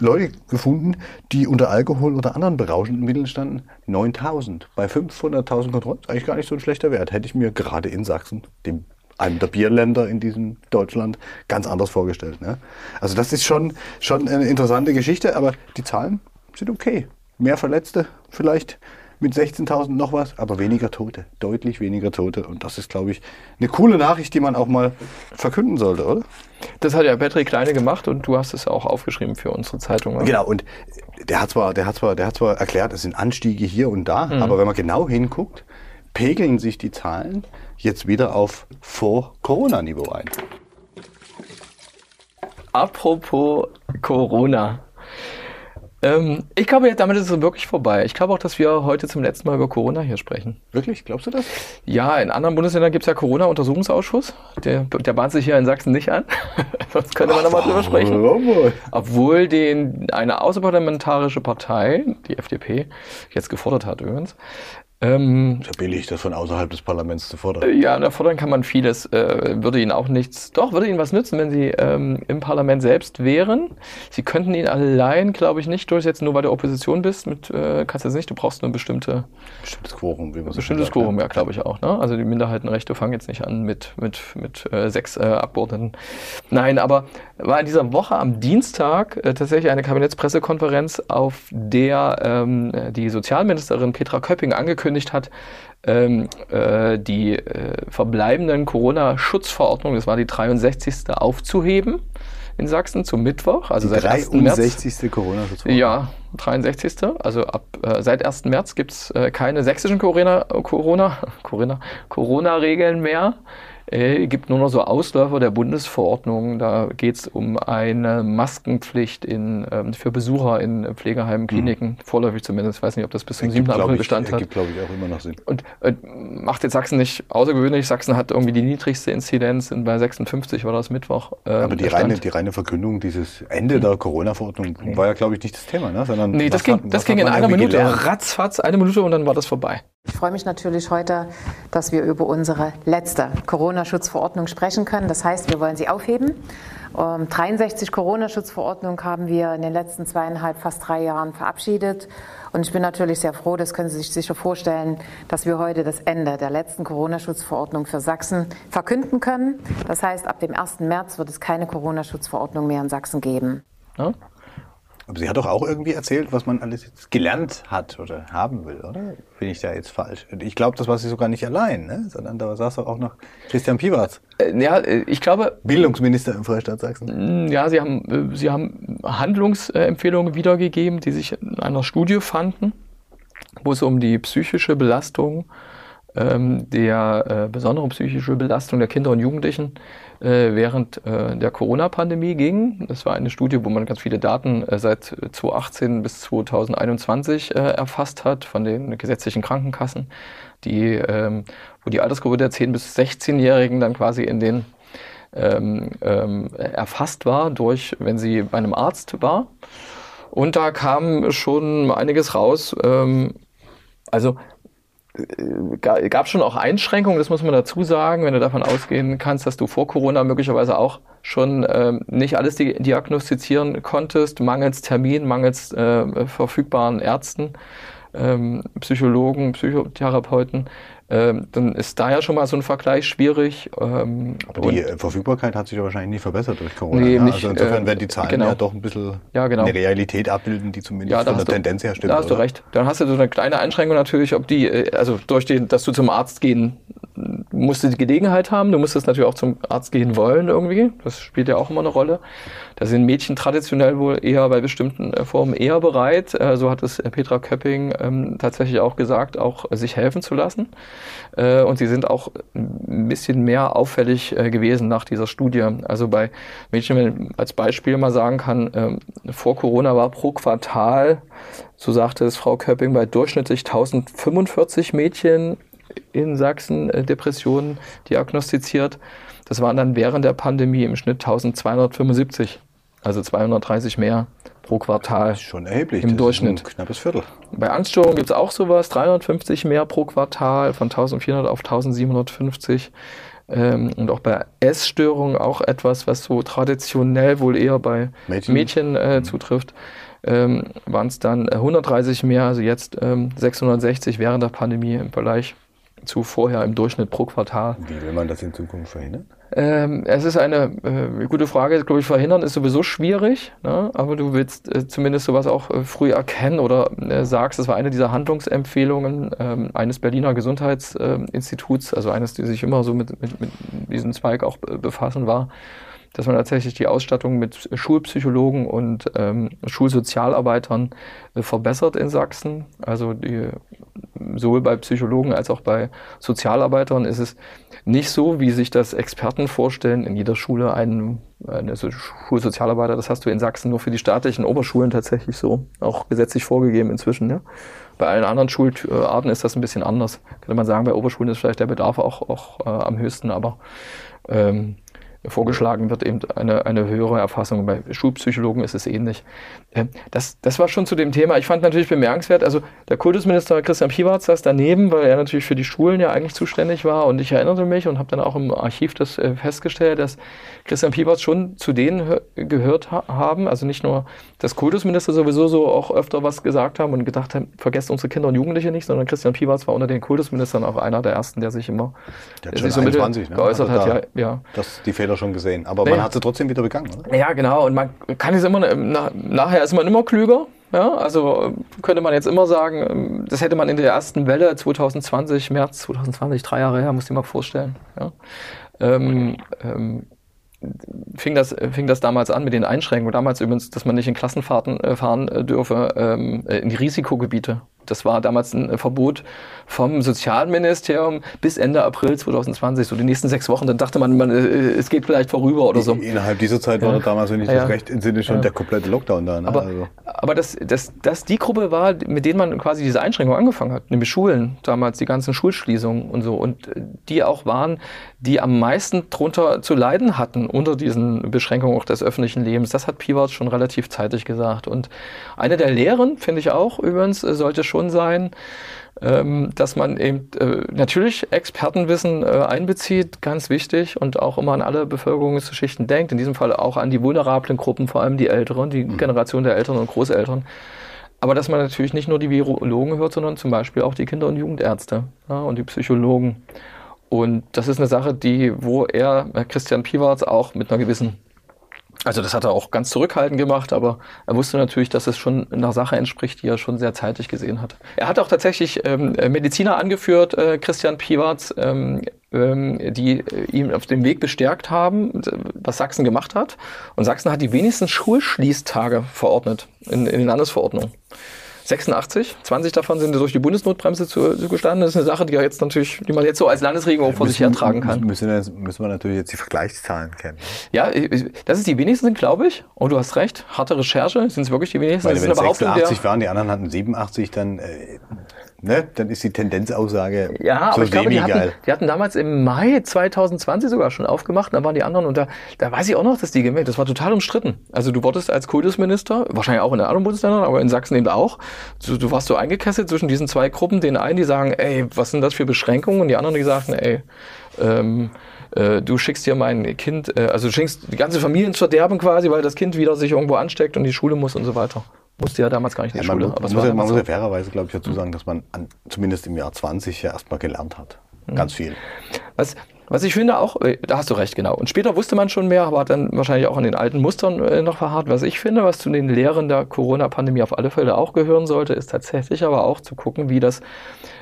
Leute gefunden, die unter Alkohol oder anderen berauschenden Mitteln standen. 9000 bei 500.000 Kontrollen. Eigentlich gar nicht so ein schlechter Wert. Hätte ich mir gerade in Sachsen, dem einem der Bierländer in diesem Deutschland, ganz anders vorgestellt. Ne? Also das ist schon, schon eine interessante Geschichte, aber die Zahlen sind okay. Mehr Verletzte vielleicht mit 16.000 noch was, aber weniger Tote, deutlich weniger Tote. Und das ist, glaube ich, eine coole Nachricht, die man auch mal verkünden sollte, oder?
Das hat ja Patrick Kleine gemacht und du hast es auch aufgeschrieben für unsere Zeitung. oder?
Genau, und der hat zwar, der hat zwar, der hat zwar erklärt, es sind Anstiege hier und da, aber wenn man genau hinguckt, pegeln sich die Zahlen jetzt wieder auf Vor-Corona-Niveau ein.
Apropos Corona. Ähm, ich glaube, damit ist es wirklich vorbei. Ich glaube auch, dass wir heute zum letzten Mal über Corona hier sprechen.
Wirklich? Glaubst du das?
Ja, in anderen Bundesländern gibt es ja Corona-Untersuchungsausschuss. Der, der bahnt sich hier in Sachsen nicht an. Sonst könnte man nochmal drüber sprechen.
Warum?
Obwohl den eine außerparlamentarische Partei, die FDP, jetzt gefordert hat übrigens. Ähm,
Ist ja billig, das von außerhalb des Parlaments zu fordern.
ja, da fordern kann man vieles. Äh, würde ihnen auch nichts. Doch, würde ihnen was nützen, wenn sie ähm, im Parlament selbst wären. Sie könnten ihn allein, glaube ich, nicht durchsetzen, nur weil du Opposition bist. Mit, äh, kannst du das nicht. Du brauchst nur bestimmte
Bestimmtes Quorum, wie man so
Bestimmtes
sagt,
Quorum, ja, glaube ich auch. Ne? Also die Minderheitenrechte fangen jetzt nicht an mit, mit, mit äh, sechs äh, Abgeordneten. Nein, aber war in dieser Woche am Dienstag äh, tatsächlich eine Kabinettspressekonferenz, auf der ähm, die Sozialministerin Petra Köpping angekündigt hat, ähm, äh, die äh, verbleibenden Corona-Schutzverordnungen, das war die 63. aufzuheben in Sachsen zum Mittwoch, also
Die
seit 1. März.
63. Corona-Schutzverordnung.
Ja, 63. Also ab äh, seit 1. März gibt's äh, keine sächsischen Corona, Corona, Corona, Corona-Regeln mehr. Äh, gibt nur noch so Ausläufer der Bundesverordnung. Da geht's um eine Maskenpflicht in, ähm, für Besucher in Pflegeheimen, Kliniken, vorläufig zumindest. Ich weiß nicht, ob das bis zum 7.
Gibt, glaub
April Bestand hat.
Gibt, glaube ich, auch immer noch Sinn.
Und äh, macht jetzt Sachsen nicht außergewöhnlich. Sachsen hat irgendwie die niedrigste Inzidenz in, bei 56 war das Mittwoch. Äh,
Aber die reine, die reine Verkündung dieses Ende der Corona-Verordnung war ja, glaube ich, nicht das Thema, ne? sondern
Nee, das ging,
hat-
das ging in einer Minute,
gelernt?
ratzfatz, eine Minute und dann war das vorbei.
Ich freue mich natürlich heute, dass wir über unsere letzte Corona-Schutzverordnung sprechen können. Das heißt, wir wollen sie aufheben Ähm, 63 Corona-Schutzverordnungen haben wir in den letzten zweieinhalb, fast drei Jahren verabschiedet. Und ich bin natürlich sehr froh, das können Sie sich sicher vorstellen, dass wir heute das Ende der letzten Corona-Schutzverordnung für Sachsen verkünden können. Das heißt, ab dem 1. März wird es keine Corona-Schutzverordnung mehr in Sachsen geben.
Ja?
Aber sie hat doch auch irgendwie erzählt, was man alles jetzt gelernt hat oder haben will, oder? Bin ich da jetzt falsch? Ich glaube, das war sie sogar nicht allein, ne? sondern da saß doch auch noch Christian Piwatz,
Äh, ja, äh, ich glaube,
Bildungsminister im Freistaat Sachsen.
Mm, Ja, sie haben, äh, sie haben Handlungsempfehlungen wiedergegeben, die sich in einer Studie fanden, wo es um die psychische Belastung, ähm, der äh, besondere psychische Belastung der Kinder und Jugendlichen äh, während äh, der Corona-Pandemie ging. Das war eine Studie, wo man ganz viele Daten äh, seit 2018 bis 2021 äh, erfasst hat von den gesetzlichen Krankenkassen, die, ähm, wo die Altersgruppe der 10- bis 16-Jährigen dann quasi in den ähm, ähm, erfasst war durch, wenn sie bei einem Arzt war. Und da kam schon einiges raus. Ähm, also gab schon auch Einschränkungen, das muss man dazu sagen, wenn du davon ausgehen kannst, dass du vor Corona möglicherweise auch schon ähm, nicht alles di diagnostizieren konntest, mangels Termin, mangels äh, verfügbaren Ärzten, ähm, Psychologen, Psychotherapeuten, ähm, dann ist da ja schon mal so ein Vergleich schwierig. Ähm,
Aber die äh, Verfügbarkeit hat sich ja wahrscheinlich nie verbessert durch Corona.
Nee,
ne?
nicht,
also insofern
äh,
werden die Zahlen
genau.
ja doch ein bisschen
Ja, genau.
eine Realität abbilden, die zumindest
Ja,
von der
du-
Tendenz her stimmt.
Da hast du
oder?
recht. Dann hast du so eine kleine Einschränkung natürlich, ob die, äh, also durch den, dass du zum Arzt gehen musst du die Gelegenheit haben. Du musstest natürlich auch zum Arzt gehen wollen irgendwie. Das spielt ja auch immer eine Rolle. Da sind Mädchen traditionell wohl eher bei bestimmten äh, Formen eher bereit. Äh, so hat es äh, Petra Köpping ähm, tatsächlich auch gesagt, auch äh, sich helfen zu lassen. Äh, und sie sind auch ein bisschen mehr auffällig äh, gewesen nach dieser Studie. Also bei Mädchen, wenn ich als Beispiel mal sagen kann, ähm, vor Corona war pro Quartal, so sagte es Frau Köpping, bei durchschnittlich 1045 Mädchen in Sachsen äh, Depressionen diagnostiziert. Das waren dann während der Pandemie im Schnitt 1275, also 230 mehr pro Quartal.
Schon erheblich.
Im
das
Durchschnitt.
Ist ein knappes Viertel.
Bei Angststörungen gibt es auch sowas, 350 mehr pro Quartal, von 1400 auf 1750. Ähm, und auch bei Essstörungen auch etwas, was so traditionell wohl eher bei
Mädchen?
Mädchen, äh, zutrifft. Ähm, waren es dann äh, 130 mehr, also jetzt ähm, 660 während der Pandemie im Vergleich zu vorher im Durchschnitt pro Quartal.
Wie will man das in Zukunft verhindern?
Ähm, es ist eine äh, gute Frage, glaube ich, verhindern ist sowieso schwierig, ne? aber du willst äh, zumindest sowas auch äh, früh erkennen oder äh, sagst, das war eine dieser Handlungsempfehlungen ähm, eines Berliner Gesundheitsinstituts, also eines, die sich immer so mit, mit, mit diesem Zweig auch be- befassen war, dass man tatsächlich die Ausstattung mit Schulpsychologen und ähm, Schulsozialarbeitern äh, verbessert in Sachsen. Also die, sowohl bei Psychologen als auch bei Sozialarbeitern ist es nicht so, wie sich das Experten vorstellen, in jeder Schule einen, eine so- Schulsozialarbeiter. Das hast du in Sachsen nur für die staatlichen Oberschulen tatsächlich so, auch gesetzlich vorgegeben inzwischen. Ja? Bei allen anderen Schularten ist das ein bisschen anders. Könnte man sagen, bei Oberschulen ist vielleicht der Bedarf auch, auch äh, am höchsten, aber ähm, vorgeschlagen wird eben eine, eine höhere Erfassung. Bei Schulpsychologen ist es ähnlich. Ähm, Das, das war schon zu dem Thema. Ich fand natürlich bemerkenswert, also der Kultusminister Christian Piwatz saß daneben, weil er natürlich für die Schulen ja eigentlich zuständig war und ich erinnerte mich und habe dann auch im Archiv das äh, festgestellt, dass Christian Piwatz schon zu denen hö- gehört ha haben, also nicht nur das Kultusminister sowieso so auch öfter was gesagt haben und gedacht haben, vergesst unsere Kinder und Jugendliche nicht, sondern Christian Piwatz war unter den Kultusministern auch einer der ersten, der sich immer
Der
sich so mittel
21, ne?
geäußert
Also
hat.
da-
Ja, ja.
Das die Fehler schon gesehen. Aber
Naja.
man hat sie trotzdem wieder begangen, oder?
Ja, genau. Und man kann es immer, na, nachher ist man immer klüger. Ja, also äh, könnte man jetzt immer sagen, ähm, das hätte man in der ersten Welle 2020, März 2020, drei Jahre her, muss ich mal vorstellen. Ja. Ähm, ähm, fing das, fing das damals an mit den Einschränkungen. Damals übrigens, dass man nicht in Klassenfahrten äh, fahren äh, dürfe ähm, äh, in die Risikogebiete. Das war damals ein äh, Verbot vom Sozialministerium bis Ende April 2020, so die nächsten sechs Wochen. Dann dachte man, man äh, es geht vielleicht vorüber oder so.
Innerhalb dieser Zeit war
Ja.
da damals, wenn ich das
ja.
recht entsinne, schon
Ja.
der komplette Lockdown da. Ne?
Aber,
also.
aber dass, dass, dass die Gruppe war, mit denen man quasi diese Einschränkung angefangen hat, nämlich Schulen, damals die ganzen Schulschließungen und so, und äh, die auch waren, die am meisten drunter zu leiden hatten unter diesen Beschränkungen auch des öffentlichen Lebens, das hat Piwatz schon relativ zeitig gesagt. Und eine der Lehren, finde ich auch übrigens, äh, sollte schon sein, ähm, dass man eben äh, natürlich Expertenwissen äh, einbezieht, ganz wichtig, und auch immer an alle Bevölkerungsschichten denkt, in diesem Fall auch an die vulnerablen Gruppen, vor allem die Älteren, die mhm. Generation der Eltern und Großeltern. Aber dass man natürlich nicht nur die Virologen hört, sondern zum Beispiel auch die Kinder- und Jugendärzte ja, und die Psychologen. Und das ist eine Sache, die, wo er, Christian Piwarz, auch mit einer gewissen also das hat er auch ganz zurückhaltend gemacht, aber er wusste natürlich, dass es schon einer Sache entspricht, die er schon sehr zeitig gesehen hat. Er hat auch tatsächlich ähm, Mediziner angeführt, äh, Christian Piwarz, ähm, ähm, die äh, ihn auf dem Weg bestärkt haben, was Sachsen gemacht hat. Und Sachsen hat die wenigsten Schulschließtage verordnet in, in den Landesverordnungen. 86, 20 davon sind durch die Bundesnotbremse zugestanden. Das ist eine Sache, die, jetzt natürlich, die man jetzt so als Landesregierung vor sich hertragen kann.
Müssen, müssen, wir natürlich jetzt die Vergleichszahlen kennen.
Ja, das ist die wenigsten, glaube ich. Und du hast recht, harte Recherche, sind es wirklich die wenigsten.
Weil
das
wenn es 86 waren, die anderen hatten 87, dann äh, ne, dann ist die Tendenzaussage
ja, so aber ich glaube, die hatten, die hatten damals im Mai 2020 sogar schon aufgemacht, da waren die anderen und da, da weiß ich auch noch, dass die gemerkt, das war total umstritten. Also du wurdest als Kultusminister, wahrscheinlich auch in den anderen Bundesländern, aber in Sachsen eben auch, du, du warst so eingekesselt zwischen diesen zwei Gruppen, den einen, die sagen, ey, was sind das für Beschränkungen und die anderen, die sagten, ey, ähm, äh, du schickst dir mein Kind, äh, also du schickst die ganze Familie ins Verderben quasi, weil das Kind wieder sich irgendwo ansteckt und die Schule muss und so weiter. Musste ja damals gar nicht in die ja, Schule.
Man, man muss, ja, man muss ja fairerweise, glaube ich, dazu sagen, dass man an, zumindest im Jahr 20 ja erstmal gelernt hat. Mhm. Ganz viel.
Was, was ich finde auch, äh, da hast du recht, genau. Und später wusste man schon mehr, aber hat dann wahrscheinlich auch an den alten Mustern äh, noch verharrt. Was ich finde, was zu den Lehren der Corona-Pandemie auf alle Fälle auch gehören sollte, ist tatsächlich aber auch zu gucken, wie das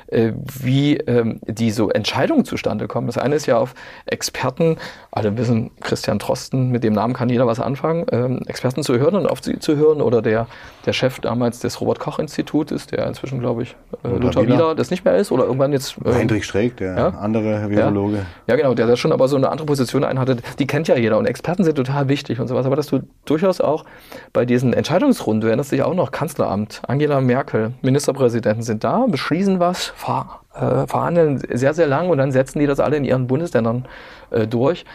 wie ähm, die so Entscheidungen zustande kommen. Das eine ist ja auf Experten, alle wissen, Christian Drosten, mit dem Namen kann jeder was anfangen, ähm, Experten zu hören und auf sie zu hören oder der, der Chef damals des Robert-Koch-Institutes, der inzwischen, glaube ich, äh, Lothar Wieler das nicht mehr ist oder irgendwann jetzt...
Äh, Hendrik Streeck, der ja? andere Virologe.
Ja. ja, genau, der da schon aber so eine andere Position einhattet, die kennt ja jeder und Experten sind total wichtig und sowas, aber dass du durchaus auch bei diesen Entscheidungsrunden, du erinnerst dich auch noch, Kanzleramt, Angela Merkel, Ministerpräsidenten sind da, beschließen was, ver, äh, verhandeln sehr, sehr lang und dann setzen die das alle in ihren Bundesländern äh, durch.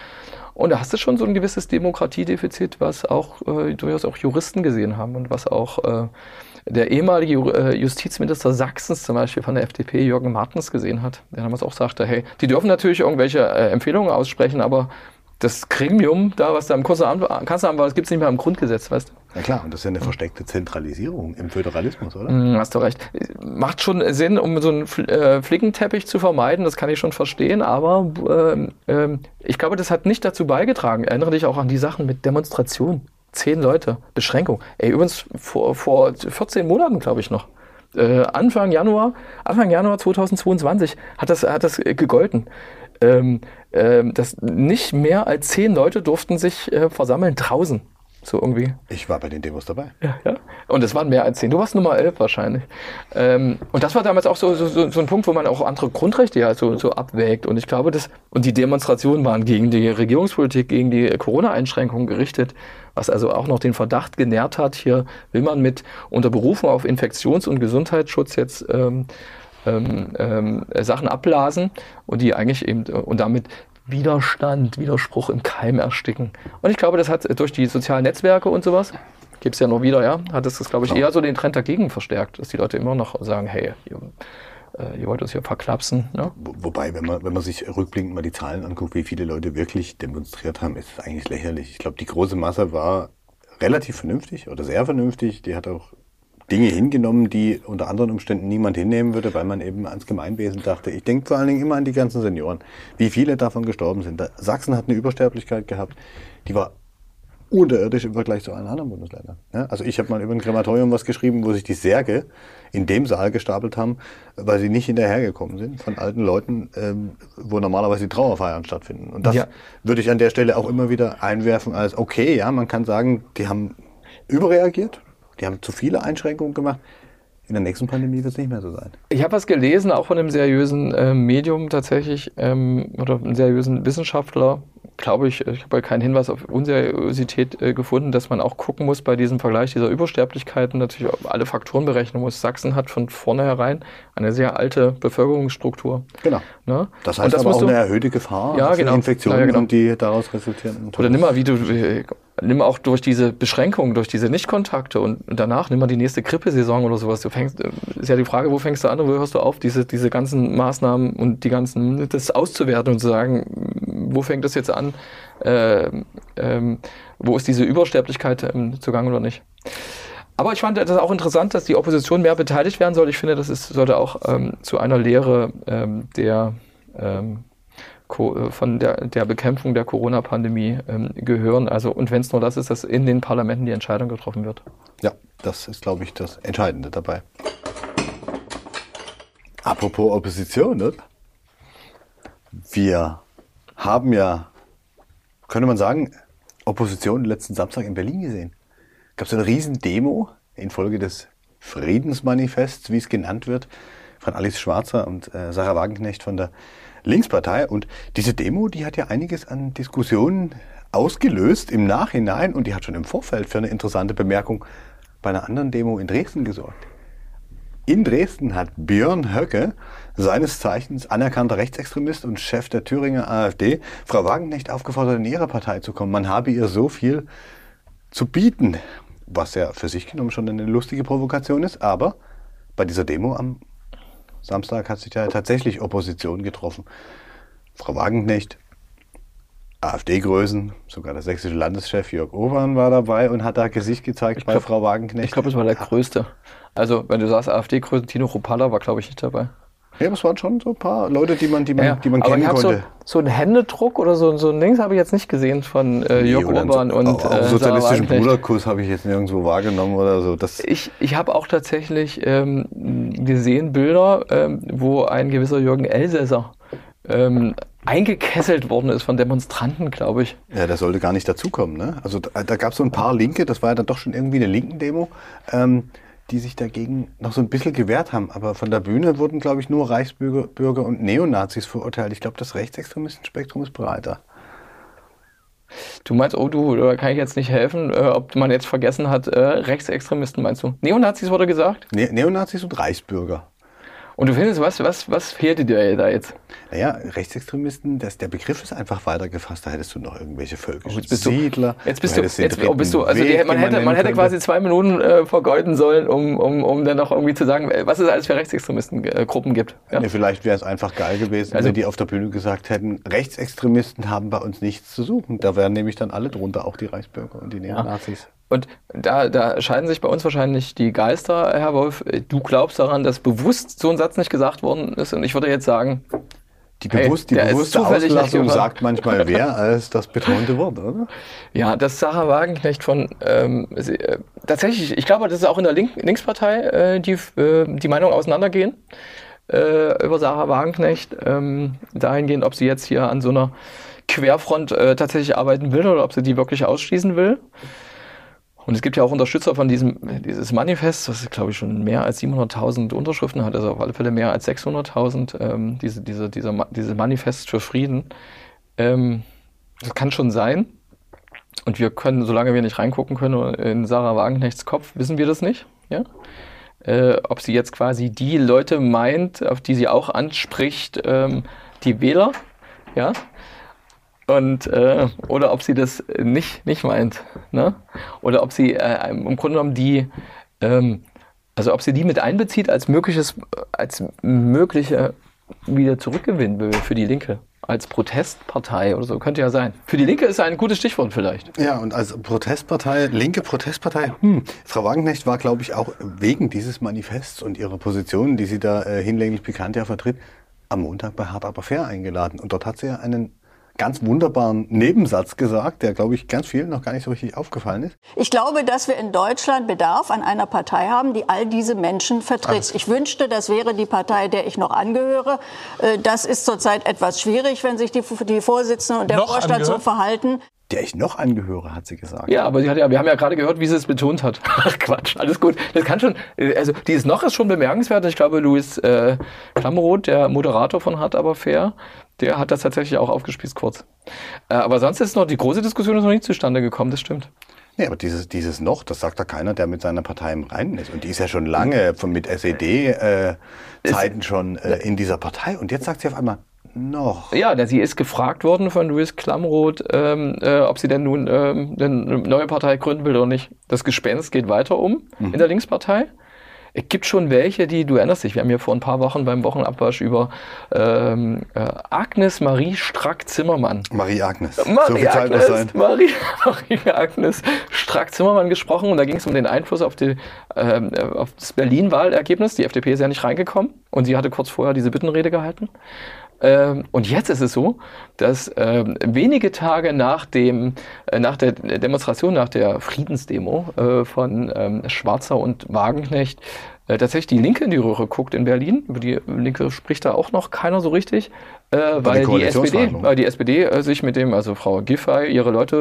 Und da hast du schon so ein gewisses Demokratiedefizit, was auch äh, durchaus auch Juristen gesehen haben und was auch äh, der ehemalige äh, Justizminister Sachsens zum Beispiel von der FDP, Jürgen Martens, gesehen hat, der damals auch sagte, hey, die dürfen natürlich irgendwelche äh, Empfehlungen aussprechen, aber das Gremium da, was da im Kanzleramt war, das gibt es nicht mehr im Grundgesetz, weißt du?
Ja klar, und das ist ja eine versteckte Zentralisierung im Föderalismus, oder?
Mm, hast du recht. Macht schon Sinn, um so einen äh, Flickenteppich zu vermeiden, das kann ich schon verstehen, aber äh, äh, ich glaube, das hat nicht dazu beigetragen. Erinnere dich auch an die Sachen mit Demonstrationen. Zehn Leute, Beschränkung. Ey, übrigens vor, vor 14 Monaten, glaube ich noch. Äh, Anfang Januar, Anfang Januar 2022 hat das, hat das gegolten ähm, ähm, dass nicht mehr als zehn Leute durften sich äh, versammeln draußen. So irgendwie.
Ich war bei den Demos dabei.
Ja, ja. Und es waren mehr als zehn. Du warst Nummer elf wahrscheinlich. Ähm, und das war damals auch so, so, so ein Punkt, wo man auch andere Grundrechte ja so, so abwägt. Und ich glaube, das, und die Demonstrationen waren gegen die Regierungspolitik, gegen die Corona-Einschränkungen gerichtet, was also auch noch den Verdacht genährt hat, hier will man mit unter Berufung auf Infektions- und Gesundheitsschutz jetzt ähm, ähm, ähm, Sachen abblasen und die eigentlich eben und damit Widerstand, Widerspruch im Keim ersticken. Und ich glaube, das hat durch die sozialen Netzwerke und sowas, gibt es ja noch wieder, ja, hat es das, glaube ich, eher so den Trend dagegen verstärkt, dass die Leute immer noch sagen, hey, ihr, äh, ihr wollt uns hier verklapsen. Ne?
Wobei, wenn man, wenn man sich rückblickend mal die Zahlen anguckt, wie viele Leute wirklich demonstriert haben, ist es eigentlich lächerlich. Ich glaube, die große Masse war relativ vernünftig oder sehr vernünftig. Die hat auch Dinge hingenommen, die unter anderen Umständen niemand hinnehmen würde, weil man eben ans Gemeinwesen dachte. Ich denke vor allen Dingen immer an die ganzen Senioren, wie viele davon gestorben sind. Sachsen hat eine Übersterblichkeit gehabt, die war unterirdisch im Vergleich zu allen anderen Bundesländern. Ja, also ich habe mal über ein Krematorium was geschrieben, wo sich die Särge in dem Saal gestapelt haben, weil sie nicht hinterhergekommen sind von alten Leuten, ähm, wo normalerweise die Trauerfeiern stattfinden. Und das ja. würde ich an der Stelle auch immer wieder einwerfen als, okay, ja, man kann sagen, die haben überreagiert, die haben zu viele Einschränkungen gemacht. In der nächsten Pandemie wird es nicht mehr so sein.
Ich habe was gelesen, auch von einem seriösen äh, Medium tatsächlich, ähm, oder einem seriösen Wissenschaftler, glaube ich, ich habe keinen Hinweis auf Unseriosität äh, gefunden, dass man auch gucken muss bei diesem Vergleich dieser Übersterblichkeiten, natürlich alle Faktoren berechnen muss. Sachsen hat von vornherein eine sehr alte Bevölkerungsstruktur.
Genau. Ne? Das heißt das aber auch eine erhöhte Gefahr
ja,
für
genau.
Infektionen,
ja, genau.
die daraus resultieren.
Oder nimm mal, wie du, nimm auch durch diese Beschränkungen, durch diese Nichtkontakte und danach nimm mal die nächste Grippesaison oder sowas. Du fängst, äh, ist ja die Frage, wo fängst du an und wo hörst du auf, diese, diese ganzen Maßnahmen und die ganzen, das auszuwerten und zu sagen, wo fängt das jetzt an, äh, ähm, wo ist diese Übersterblichkeit ähm, zugange oder nicht. Aber ich fand das auch interessant, dass die Opposition mehr beteiligt werden soll. Ich finde, das ist, sollte auch ähm, zu einer Lehre ähm, der ähm, äh, von der, der Bekämpfung der Corona-Pandemie ähm, gehören. Also, und wenn es nur das ist, dass in den Parlamenten die Entscheidung getroffen wird.
Ja, das ist, glaube ich, das Entscheidende dabei. Apropos Opposition, oder? Wir haben ja, könnte man sagen, Opposition letzten Samstag in Berlin gesehen. Gab es eine riesen Demo infolge des Friedensmanifests, wie es genannt wird, von Alice Schwarzer und äh, Sarah Wagenknecht von der Linkspartei. Und diese Demo, die hat ja einiges an Diskussionen ausgelöst im Nachhinein und die hat schon im Vorfeld für eine interessante Bemerkung bei einer anderen Demo in Dresden gesorgt. In Dresden hat Björn Höcke, seines Zeichens anerkannter Rechtsextremist und Chef der Thüringer AfD, Frau Wagenknecht aufgefordert, in ihre Partei zu kommen. Man habe ihr so viel zu bieten, was ja für sich genommen schon eine lustige Provokation ist. Aber bei dieser Demo am Samstag hat sich ja tatsächlich Opposition getroffen. Frau Wagenknecht, AfD-Größen, sogar der sächsische Landeschef Jörg Owan war dabei und hat da Gesicht gezeigt
ich
bei
glaub,
Frau Wagenknecht.
Ich glaube, es war der größte. Also, wenn du sagst AfD-Größen, Tino Rupalla war, glaube ich, nicht dabei.
Ja, es waren schon so ein paar Leute, die man, die man,
Ja,
die man
aber
kennen
ich
konnte.
so, so einen Händedruck oder so, so ein Dings habe ich jetzt nicht gesehen von äh, Jörg
Nee,
Urban
so-
und
auch,
äh,
sozialistischen. Bruderkuss habe ich jetzt nirgendwo wahrgenommen oder so. Das,
Ich, ich habe auch tatsächlich ähm, gesehen Bilder, ähm, wo ein gewisser Jürgen Elsässer ähm, eingekesselt worden ist von Demonstranten, glaube ich.
ja, der sollte gar nicht dazukommen. Ne? Also da, da gab es so ein paar Linke, das war ja dann doch schon irgendwie eine linken Demo, ähm, die sich dagegen noch so ein bisschen gewehrt haben. Aber von der Bühne wurden, glaube ich, nur Reichsbürger Bürger und Neonazis verurteilt. Ich glaube, das Rechtsextremistenspektrum ist breiter.
Du meinst, oh du, da kann ich jetzt nicht helfen, äh, ob man jetzt vergessen hat, äh, Rechtsextremisten meinst du? Neonazis wurde gesagt?
Ne Neonazis und Reichsbürger.
Und du findest, was, was, was fehlte dir da jetzt?
Naja, Rechtsextremisten, das, der Begriff ist einfach weiter gefasst. Da hättest du noch irgendwelche völkischen
Oh,
Siedler.
Jetzt bist du, jetzt oh, bist du, also
Weg,
die, man hätte, man
nennen
hätte quasi zwei Minuten äh, vergeuden sollen, um, um, um dann noch irgendwie zu sagen, äh, was es alles für Rechtsextremistengruppen gibt. Ja?
Nee, vielleicht wäre es einfach geil gewesen,
Also-
wenn die auf der Bühne gesagt hätten, Rechtsextremisten haben bei uns nichts zu suchen. Da wären nämlich dann alle drunter, auch die Reichsbürger und die Neonazis.
Und da, da scheiden sich bei uns wahrscheinlich die Geister, Herr Wolf. Du glaubst daran, dass bewusst so ein Satz nicht gesagt worden ist. Und ich würde jetzt sagen,
Die,
Hey,
bewusst, die
der ist
bewusste Auslassung sagt manchmal mehr als das betonte Wort, oder?
ja, dass Sarah Wagenknecht von ähm, sie, äh, tatsächlich, ich glaube, das ist auch in der Link Linkspartei äh, die, äh, die Meinungen auseinandergehen äh, über Sarah Wagenknecht, ähm, dahingehend, ob sie jetzt hier an so einer Querfront äh, tatsächlich arbeiten will oder ob sie die wirklich ausschließen will. Und es gibt ja auch Unterstützer von diesem dieses Manifest, das glaube ich schon mehr als 700.000 Unterschriften hat, also auf alle Fälle mehr als 600.000, ähm, diese, diese, dieser, Ma- diese Manifest für Frieden. Ähm, das kann schon sein. Und wir können, solange wir nicht reingucken können in Sarah Wagenknechts Kopf, wissen wir das nicht. Ja? Äh, ob sie jetzt quasi die Leute meint, auf die sie auch anspricht, ähm, die Wähler, ja, und äh, oder ob sie das nicht nicht meint, ne? Oder ob sie äh, im Grunde genommen die, ähm, also ob sie die mit einbezieht als mögliches, als mögliche wieder zurückgewinnen will für die Linke als Protestpartei oder so könnte ja sein. Für die Linke ist ein gutes Stichwort vielleicht.
Ja, und als Protestpartei, linke Protestpartei, hm, Frau Wagenknecht war, glaube ich, auch wegen dieses Manifests und ihrer Position, die sie da äh, hinlänglich bekannt ja vertritt, am Montag bei Hard Aber Fair eingeladen. Und dort hat sie ja einen ganz wunderbaren Nebensatz gesagt, der, glaube ich, ganz vielen noch gar nicht so richtig aufgefallen ist.
Ich glaube, dass wir in Deutschland Bedarf an einer Partei haben, die all diese Menschen vertritt. Ich wünschte, das wäre die Partei, der ich noch angehöre. Äh, Das ist zurzeit etwas schwierig, wenn sich die, die Vorsitzende und der
Noch
Vorstand so
angehört?
verhalten.
Der ich noch angehöre, hat sie gesagt.
Ja, aber sie hat ja, wir haben ja gerade gehört, wie sie es betont hat. Ach Quatsch, alles gut. Das kann schon, äh, also dieses noch ist schon bemerkenswert. Ich glaube, Luis äh, Klammeroth, der Moderator von Hart aber fair, der hat das tatsächlich auch aufgespießt kurz. Äh, aber sonst ist noch die große Diskussion ist noch nicht zustande gekommen, das stimmt.
Nee, aber dieses, dieses noch, das sagt da keiner, der mit seiner Partei im Reinen ist. Und die ist ja schon lange von, mit SED-Zeiten schon äh, in dieser Partei. Und jetzt sagt sie auf einmal noch.
Ja, denn sie ist gefragt worden von Louis Klamroth, ähm, äh, ob sie denn nun ähm, eine neue Partei gründen will oder nicht. Das Gespenst geht weiter um in der Linkspartei. Es gibt schon welche, die, du erinnerst dich, wir haben hier vor ein paar Wochen beim Wochenabwasch über ähm, äh, Agnes Marie Strack-Zimmermann
Marie Agnes. so
Marie
muss
Agnes,
sein.
Marie, Marie Agnes Strack-Zimmermann gesprochen und da ging es um den Einfluss auf, die, ähm, auf das Berlin-Wahlergebnis. Die FDP ist ja nicht reingekommen und sie hatte kurz vorher diese Bittenrede gehalten. Ähm, und jetzt ist es so, dass ähm, wenige Tage nach, dem, äh, nach der Demonstration, nach der Friedensdemo äh, von ähm, Schwarzer und Wagenknecht, äh, tatsächlich die Linke in die Röhre guckt in Berlin. Über die Linke spricht da auch noch keiner so richtig, äh, weil, die SPD,
Koalitionsverhandlungen.
weil die SPD äh, sich mit dem, also Frau Giffey, ihre Leute,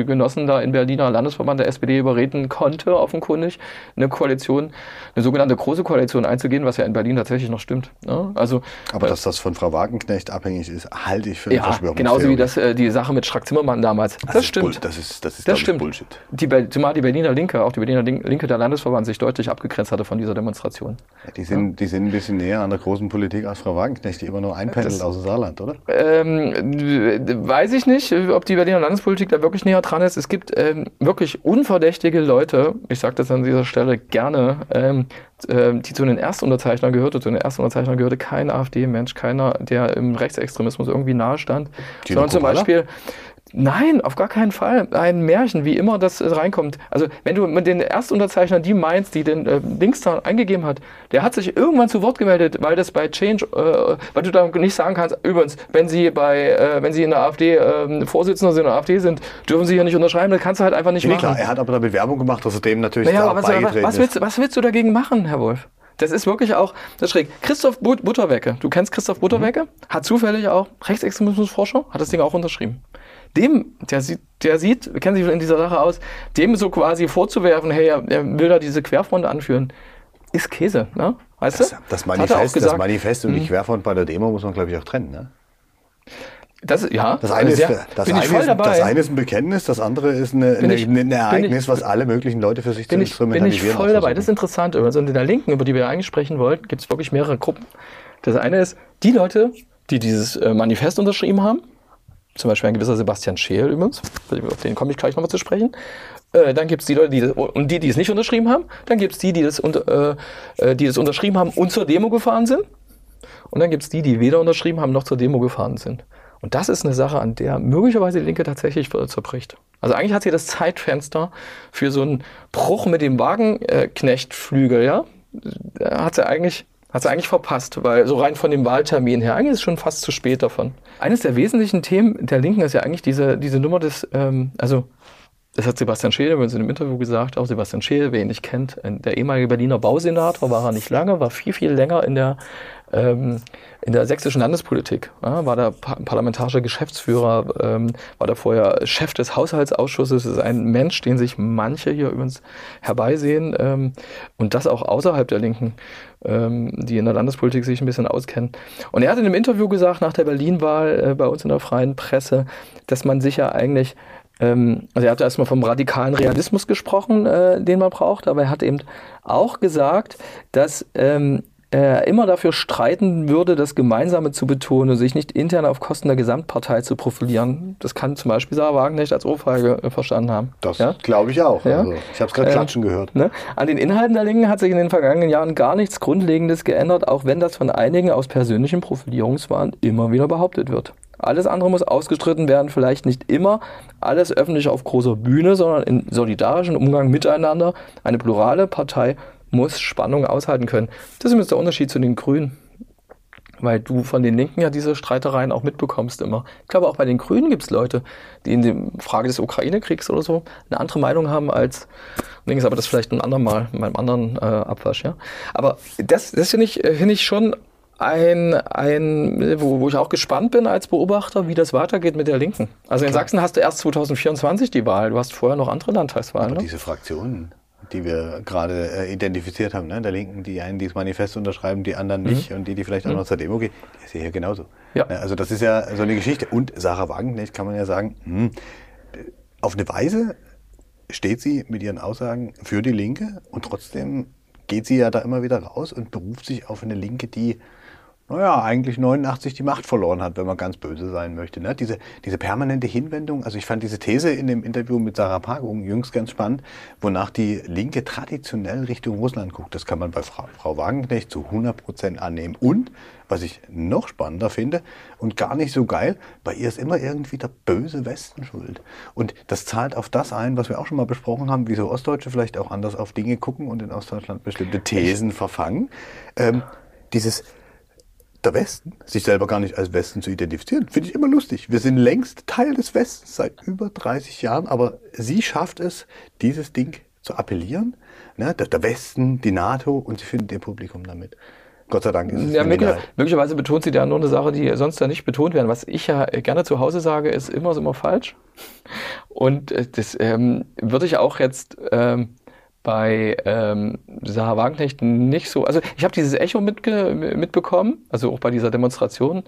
äh, Genossen da im Berliner Landesverband der SPD überreden konnte, offenkundig, eine Koalition, eine sogenannte große Koalition einzugehen, was ja in Berlin tatsächlich noch stimmt. Ne? Also
Aber dass das von Frau Wagenknecht abhängig ist, halte ich für eine
ja,
Verschwörungstheorie.
genauso wie das, äh, die Sache mit Strack-Zimmermann damals. Das,
ist
stimmt.
Bull- Das ist, das ist,
Das stimmt.
Bullshit.
Die, zumal die Berliner Linke, auch die Berliner Lin- Linke der Landesverband sich deutlich abgegrenzt hatte von dieser Demonstration.
Die sind, die sind ein bisschen näher an der großen Politik als Frau Wagenknecht, die immer nur einpendelt
Das-
aus dem Saarland, oder?
Ähm, weiß ich nicht, ob die Berliner Landespolitik da wirklich näher dran ist. Es gibt ähm, wirklich unverdächtige Leute, ich sage das an dieser Stelle gerne, ähm, ähm, die zu den Erstunterzeichnern gehörte. Zu den Erstunterzeichnern gehörte kein AfD-Mensch, keiner, der im Rechtsextremismus irgendwie nahe stand.
Tino
sondern zum? Beispiel Nein, auf gar keinen Fall. Ein Märchen, wie immer das äh, reinkommt. Also wenn du mit den Erstunterzeichner die meinst, die den äh, Links da eingegeben hat, der hat sich irgendwann zu Wort gemeldet, weil das bei Change, äh, weil du da nicht sagen kannst, übrigens, wenn sie bei, äh, wenn sie in der AfD äh, Vorsitzender sind in der AfD sind, dürfen sie hier nicht unterschreiben, das kannst du halt einfach nicht
Nee,
machen.
klar, er hat aber damit Werbung gemacht, dass er dem natürlich
Naja, aber was, was,
beigetreten
was,
ist.
willst, was willst du dagegen machen, Herr Wolf? Das ist wirklich auch das schräg. Christoph But Butterwecke, du kennst Christoph Butterwecke, hat zufällig auch Rechtsextremismusforscher, hat das Ding auch unterschrieben. Dem, der sieht, der sieht, kennt sich in dieser Sache aus, dem so quasi vorzuwerfen, hey, er, er will da diese Querfront anführen, ist Käse, ne? Weißt
Das,
du?
das, Manifest, das
gesagt.
Manifest und die Querfront bei der Demo muss man, glaube ich, auch trennen. Ne?
Das, ist- ja,
Das eine, ist,
sehr-
das,
bin
eine ist, das eine ist ein Bekenntnis, das andere ist eine, eine,
ich-
ein
bin
Ereignis,
ich-
was alle möglichen Leute für sich zu
ich, bin ich
instrumentalisieren
voll dabei. Das ist interessant. Also in der Linken, über die wir eigentlich sprechen wollten, gibt es wirklich mehrere Gruppen. Das eine ist die Leute, die dieses äh, Manifest unterschrieben haben. Zum Beispiel ein gewisser Sebastian Scheel übrigens. Auf den komme ich gleich nochmal zu sprechen. Äh, dann gibt es die Leute, die und die, die es nicht unterschrieben haben. Dann gibt es die, die unter, äh, äh, die das unterschrieben haben und zur Demo gefahren sind. Und dann gibt es die, die weder unterschrieben haben noch zur Demo gefahren sind. Und das ist eine Sache, an der möglicherweise die Linke tatsächlich zerbricht. Also eigentlich hat sie das Zeitfenster für so einen Bruch mit dem Wagenknechtflügel, ja, hat sie eigentlich hat sie eigentlich verpasst, weil so rein von dem Wahltermin her, eigentlich ist es schon fast zu spät davon. Eines der wesentlichen Themen der Linken ist ja eigentlich diese, diese Nummer des, ähm, also das hat Sebastian Scheel übrigens in einem Interview gesagt, auch Sebastian Scheel, wer ihn nicht kennt, der ehemalige Berliner Bausenator, war er nicht lange, war viel, viel länger in der, ähm, in der sächsischen Landespolitik, ja, war der pa parlamentarischer Geschäftsführer, ähm, war da vorher Chef des Haushaltsausschusses, ist ein Mensch, den sich manche hier übrigens herbeisehen ähm, und das auch außerhalb der Linken, ähm, die in der Landespolitik sich ein bisschen auskennen. Und er hat in einem Interview gesagt, nach der Berlin-Wahl äh, bei uns in der freien Presse, dass man sich ja eigentlich ähm, also er hat erstmal vom radikalen Realismus gesprochen, äh, den man braucht, aber er hat eben auch gesagt, dass ähm, er immer dafür streiten würde, das Gemeinsame zu betonen und sich nicht intern auf Kosten der Gesamtpartei zu profilieren. Das kann zum Beispiel Sarah Wagenknecht als Ohrfeige äh, verstanden haben.
Das
Ja?
glaube ich auch.
Ja?
Also, ich habe es gerade
Ähm,
klatschen gehört.
Ne? An den Inhalten der Linken hat sich in den vergangenen Jahren gar nichts Grundlegendes geändert, auch wenn das von einigen aus persönlichem Profilierungswahn immer wieder behauptet wird. Alles andere muss ausgestritten werden, vielleicht nicht immer alles öffentlich auf großer Bühne, sondern in solidarischen Umgang miteinander. Eine plurale Partei muss Spannung aushalten können. Das ist übrigens der Unterschied zu den Grünen. Weil du von den Linken ja diese Streitereien auch mitbekommst immer. Ich glaube, auch bei den Grünen gibt es Leute, die in der Frage des Ukraine-Kriegs oder so eine andere Meinung haben als links, aber das vielleicht ein andermal, in meinem anderen äh, Abwasch, ja. Aber das, das finde ich, äh, finde ich schon ein, ein wo, wo ich auch gespannt bin als Beobachter, wie das weitergeht mit der Linken. Also in Sachsen hast du erst 2024 die Wahl, du hast vorher noch andere Landtagswahlen.
Aber
Ne?
diese Fraktionen, die wir gerade äh, identifiziert haben, ne? der Linken, die einen dieses Manifest unterschreiben, die anderen nicht und die, die vielleicht auch noch zur Demo gehen, die ist ja hier genauso.
Mhm. Ja.
Ne, Also das ist ja so eine Geschichte. Und Sarah Wagenknecht kann man ja sagen, hm, auf eine Weise steht sie mit ihren Aussagen für die Linke und trotzdem geht sie ja da immer wieder raus und beruft sich auf eine Linke, die naja, eigentlich 89 die Macht verloren hat, wenn man ganz böse sein möchte. Ne? Diese, diese permanente Hinwendung, also ich fand diese These in dem Interview mit Sarah Pagung jüngst ganz spannend, wonach die Linke traditionell Richtung Russland guckt. Das kann man bei Frau, Frau Wagenknecht zu 100 Prozent annehmen. Und, was ich noch spannender finde und gar nicht so geil, bei ihr ist immer irgendwie der böse Westen schuld. Und das zahlt auf das ein, was wir auch schon mal besprochen haben, wieso Ostdeutsche vielleicht auch anders auf Dinge gucken und in Ostdeutschland bestimmte Thesen verfangen. Ähm, dieses der Westen, sich selber gar nicht als Westen zu identifizieren, finde ich immer lustig. Wir sind längst Teil des Westens seit über 30 Jahren, aber sie schafft es, dieses Ding zu appellieren. Ne? Der, der Westen, die NATO und sie findet ihr Publikum damit. Gott sei Dank ist es
Ja,
eine
möglich,
Minderheit.
möglicherweise betont sie da nur eine Sache, die sonst da nicht betont werden. Was ich ja gerne zu Hause sage, ist immer ist immer falsch. Und äh, das ähm, würde ich auch jetzt ähm, bei ähm, Sarah Wagenknecht nicht so. Also ich habe dieses Echo mitge mitbekommen, also auch bei dieser Demonstration.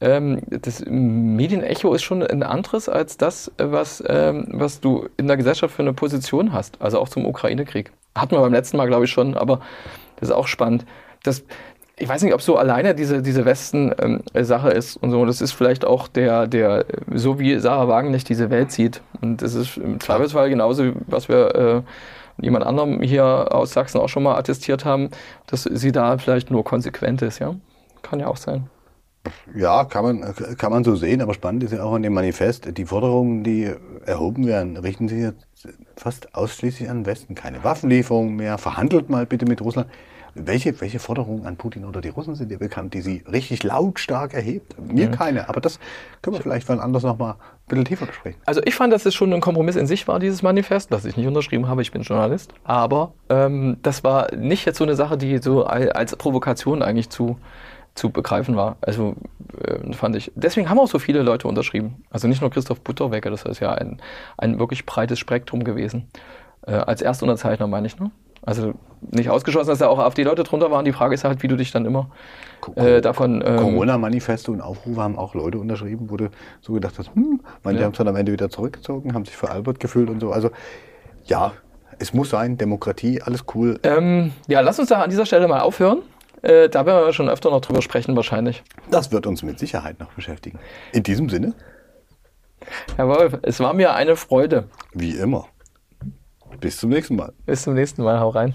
Ähm, das Medienecho ist schon ein anderes als das, was, ähm, was du in der Gesellschaft für eine Position hast. Also auch zum Ukraine-Krieg. Hatten wir beim letzten Mal, glaube ich, schon, aber das ist auch spannend. Das, ich weiß nicht, ob so alleine diese, diese Westen-Sache ist und so. Das ist vielleicht auch der, der, so wie Sarah Wagenknecht diese Welt sieht. Und das ist im Zweifelsfall genauso, was wir äh, jemand anderem hier aus Sachsen auch schon mal attestiert haben, dass sie da vielleicht nur konsequent ist, ja. Kann ja auch sein.
Ja, kann man, kann man so sehen, aber spannend ist ja auch an dem Manifest, die Forderungen, die erhoben werden, richten sich jetzt fast ausschließlich an den Westen. Keine Waffenlieferungen mehr, verhandelt mal bitte mit Russland. Welche, welche Forderungen an Putin oder die Russen sind dir bekannt, die sie richtig lautstark erhebt? Mir keine, aber das können wir vielleicht wann anders nochmal bisschen tiefer besprechen.
Also ich fand, dass es schon ein Kompromiss in sich war, dieses Manifest, das ich nicht unterschrieben habe, ich bin Journalist. Aber ähm, das war nicht jetzt so eine Sache, die so al- als Provokation eigentlich zu, zu begreifen war. Also äh, fand ich. Deswegen haben auch so viele Leute unterschrieben. Also nicht nur Christoph Butterwecker, das ist ja ein, ein wirklich breites Spektrum gewesen. Äh, als Erstunterzeichner meine ich, ne? Also nicht ausgeschlossen, dass da auch AfD-Leute drunter waren. Die Frage ist halt, wie du dich dann immer äh, davon... Ähm,
Corona-Manifeste und Aufrufe haben auch Leute unterschrieben, du so gedacht hast, hm, manche
Ja.
haben es dann am Ende wieder zurückgezogen, haben sich für Albert gefühlt und so. Also ja, es muss sein, Demokratie, alles cool.
ähm, ja, lass uns da an dieser Stelle mal aufhören. Äh, da werden wir schon öfter noch drüber sprechen wahrscheinlich.
Das wird uns mit Sicherheit noch beschäftigen. In diesem Sinne,
Herr Wolf, es war mir eine Freude.
wie immer. Bis zum nächsten Mal.
Bis zum nächsten Mal. Hau rein.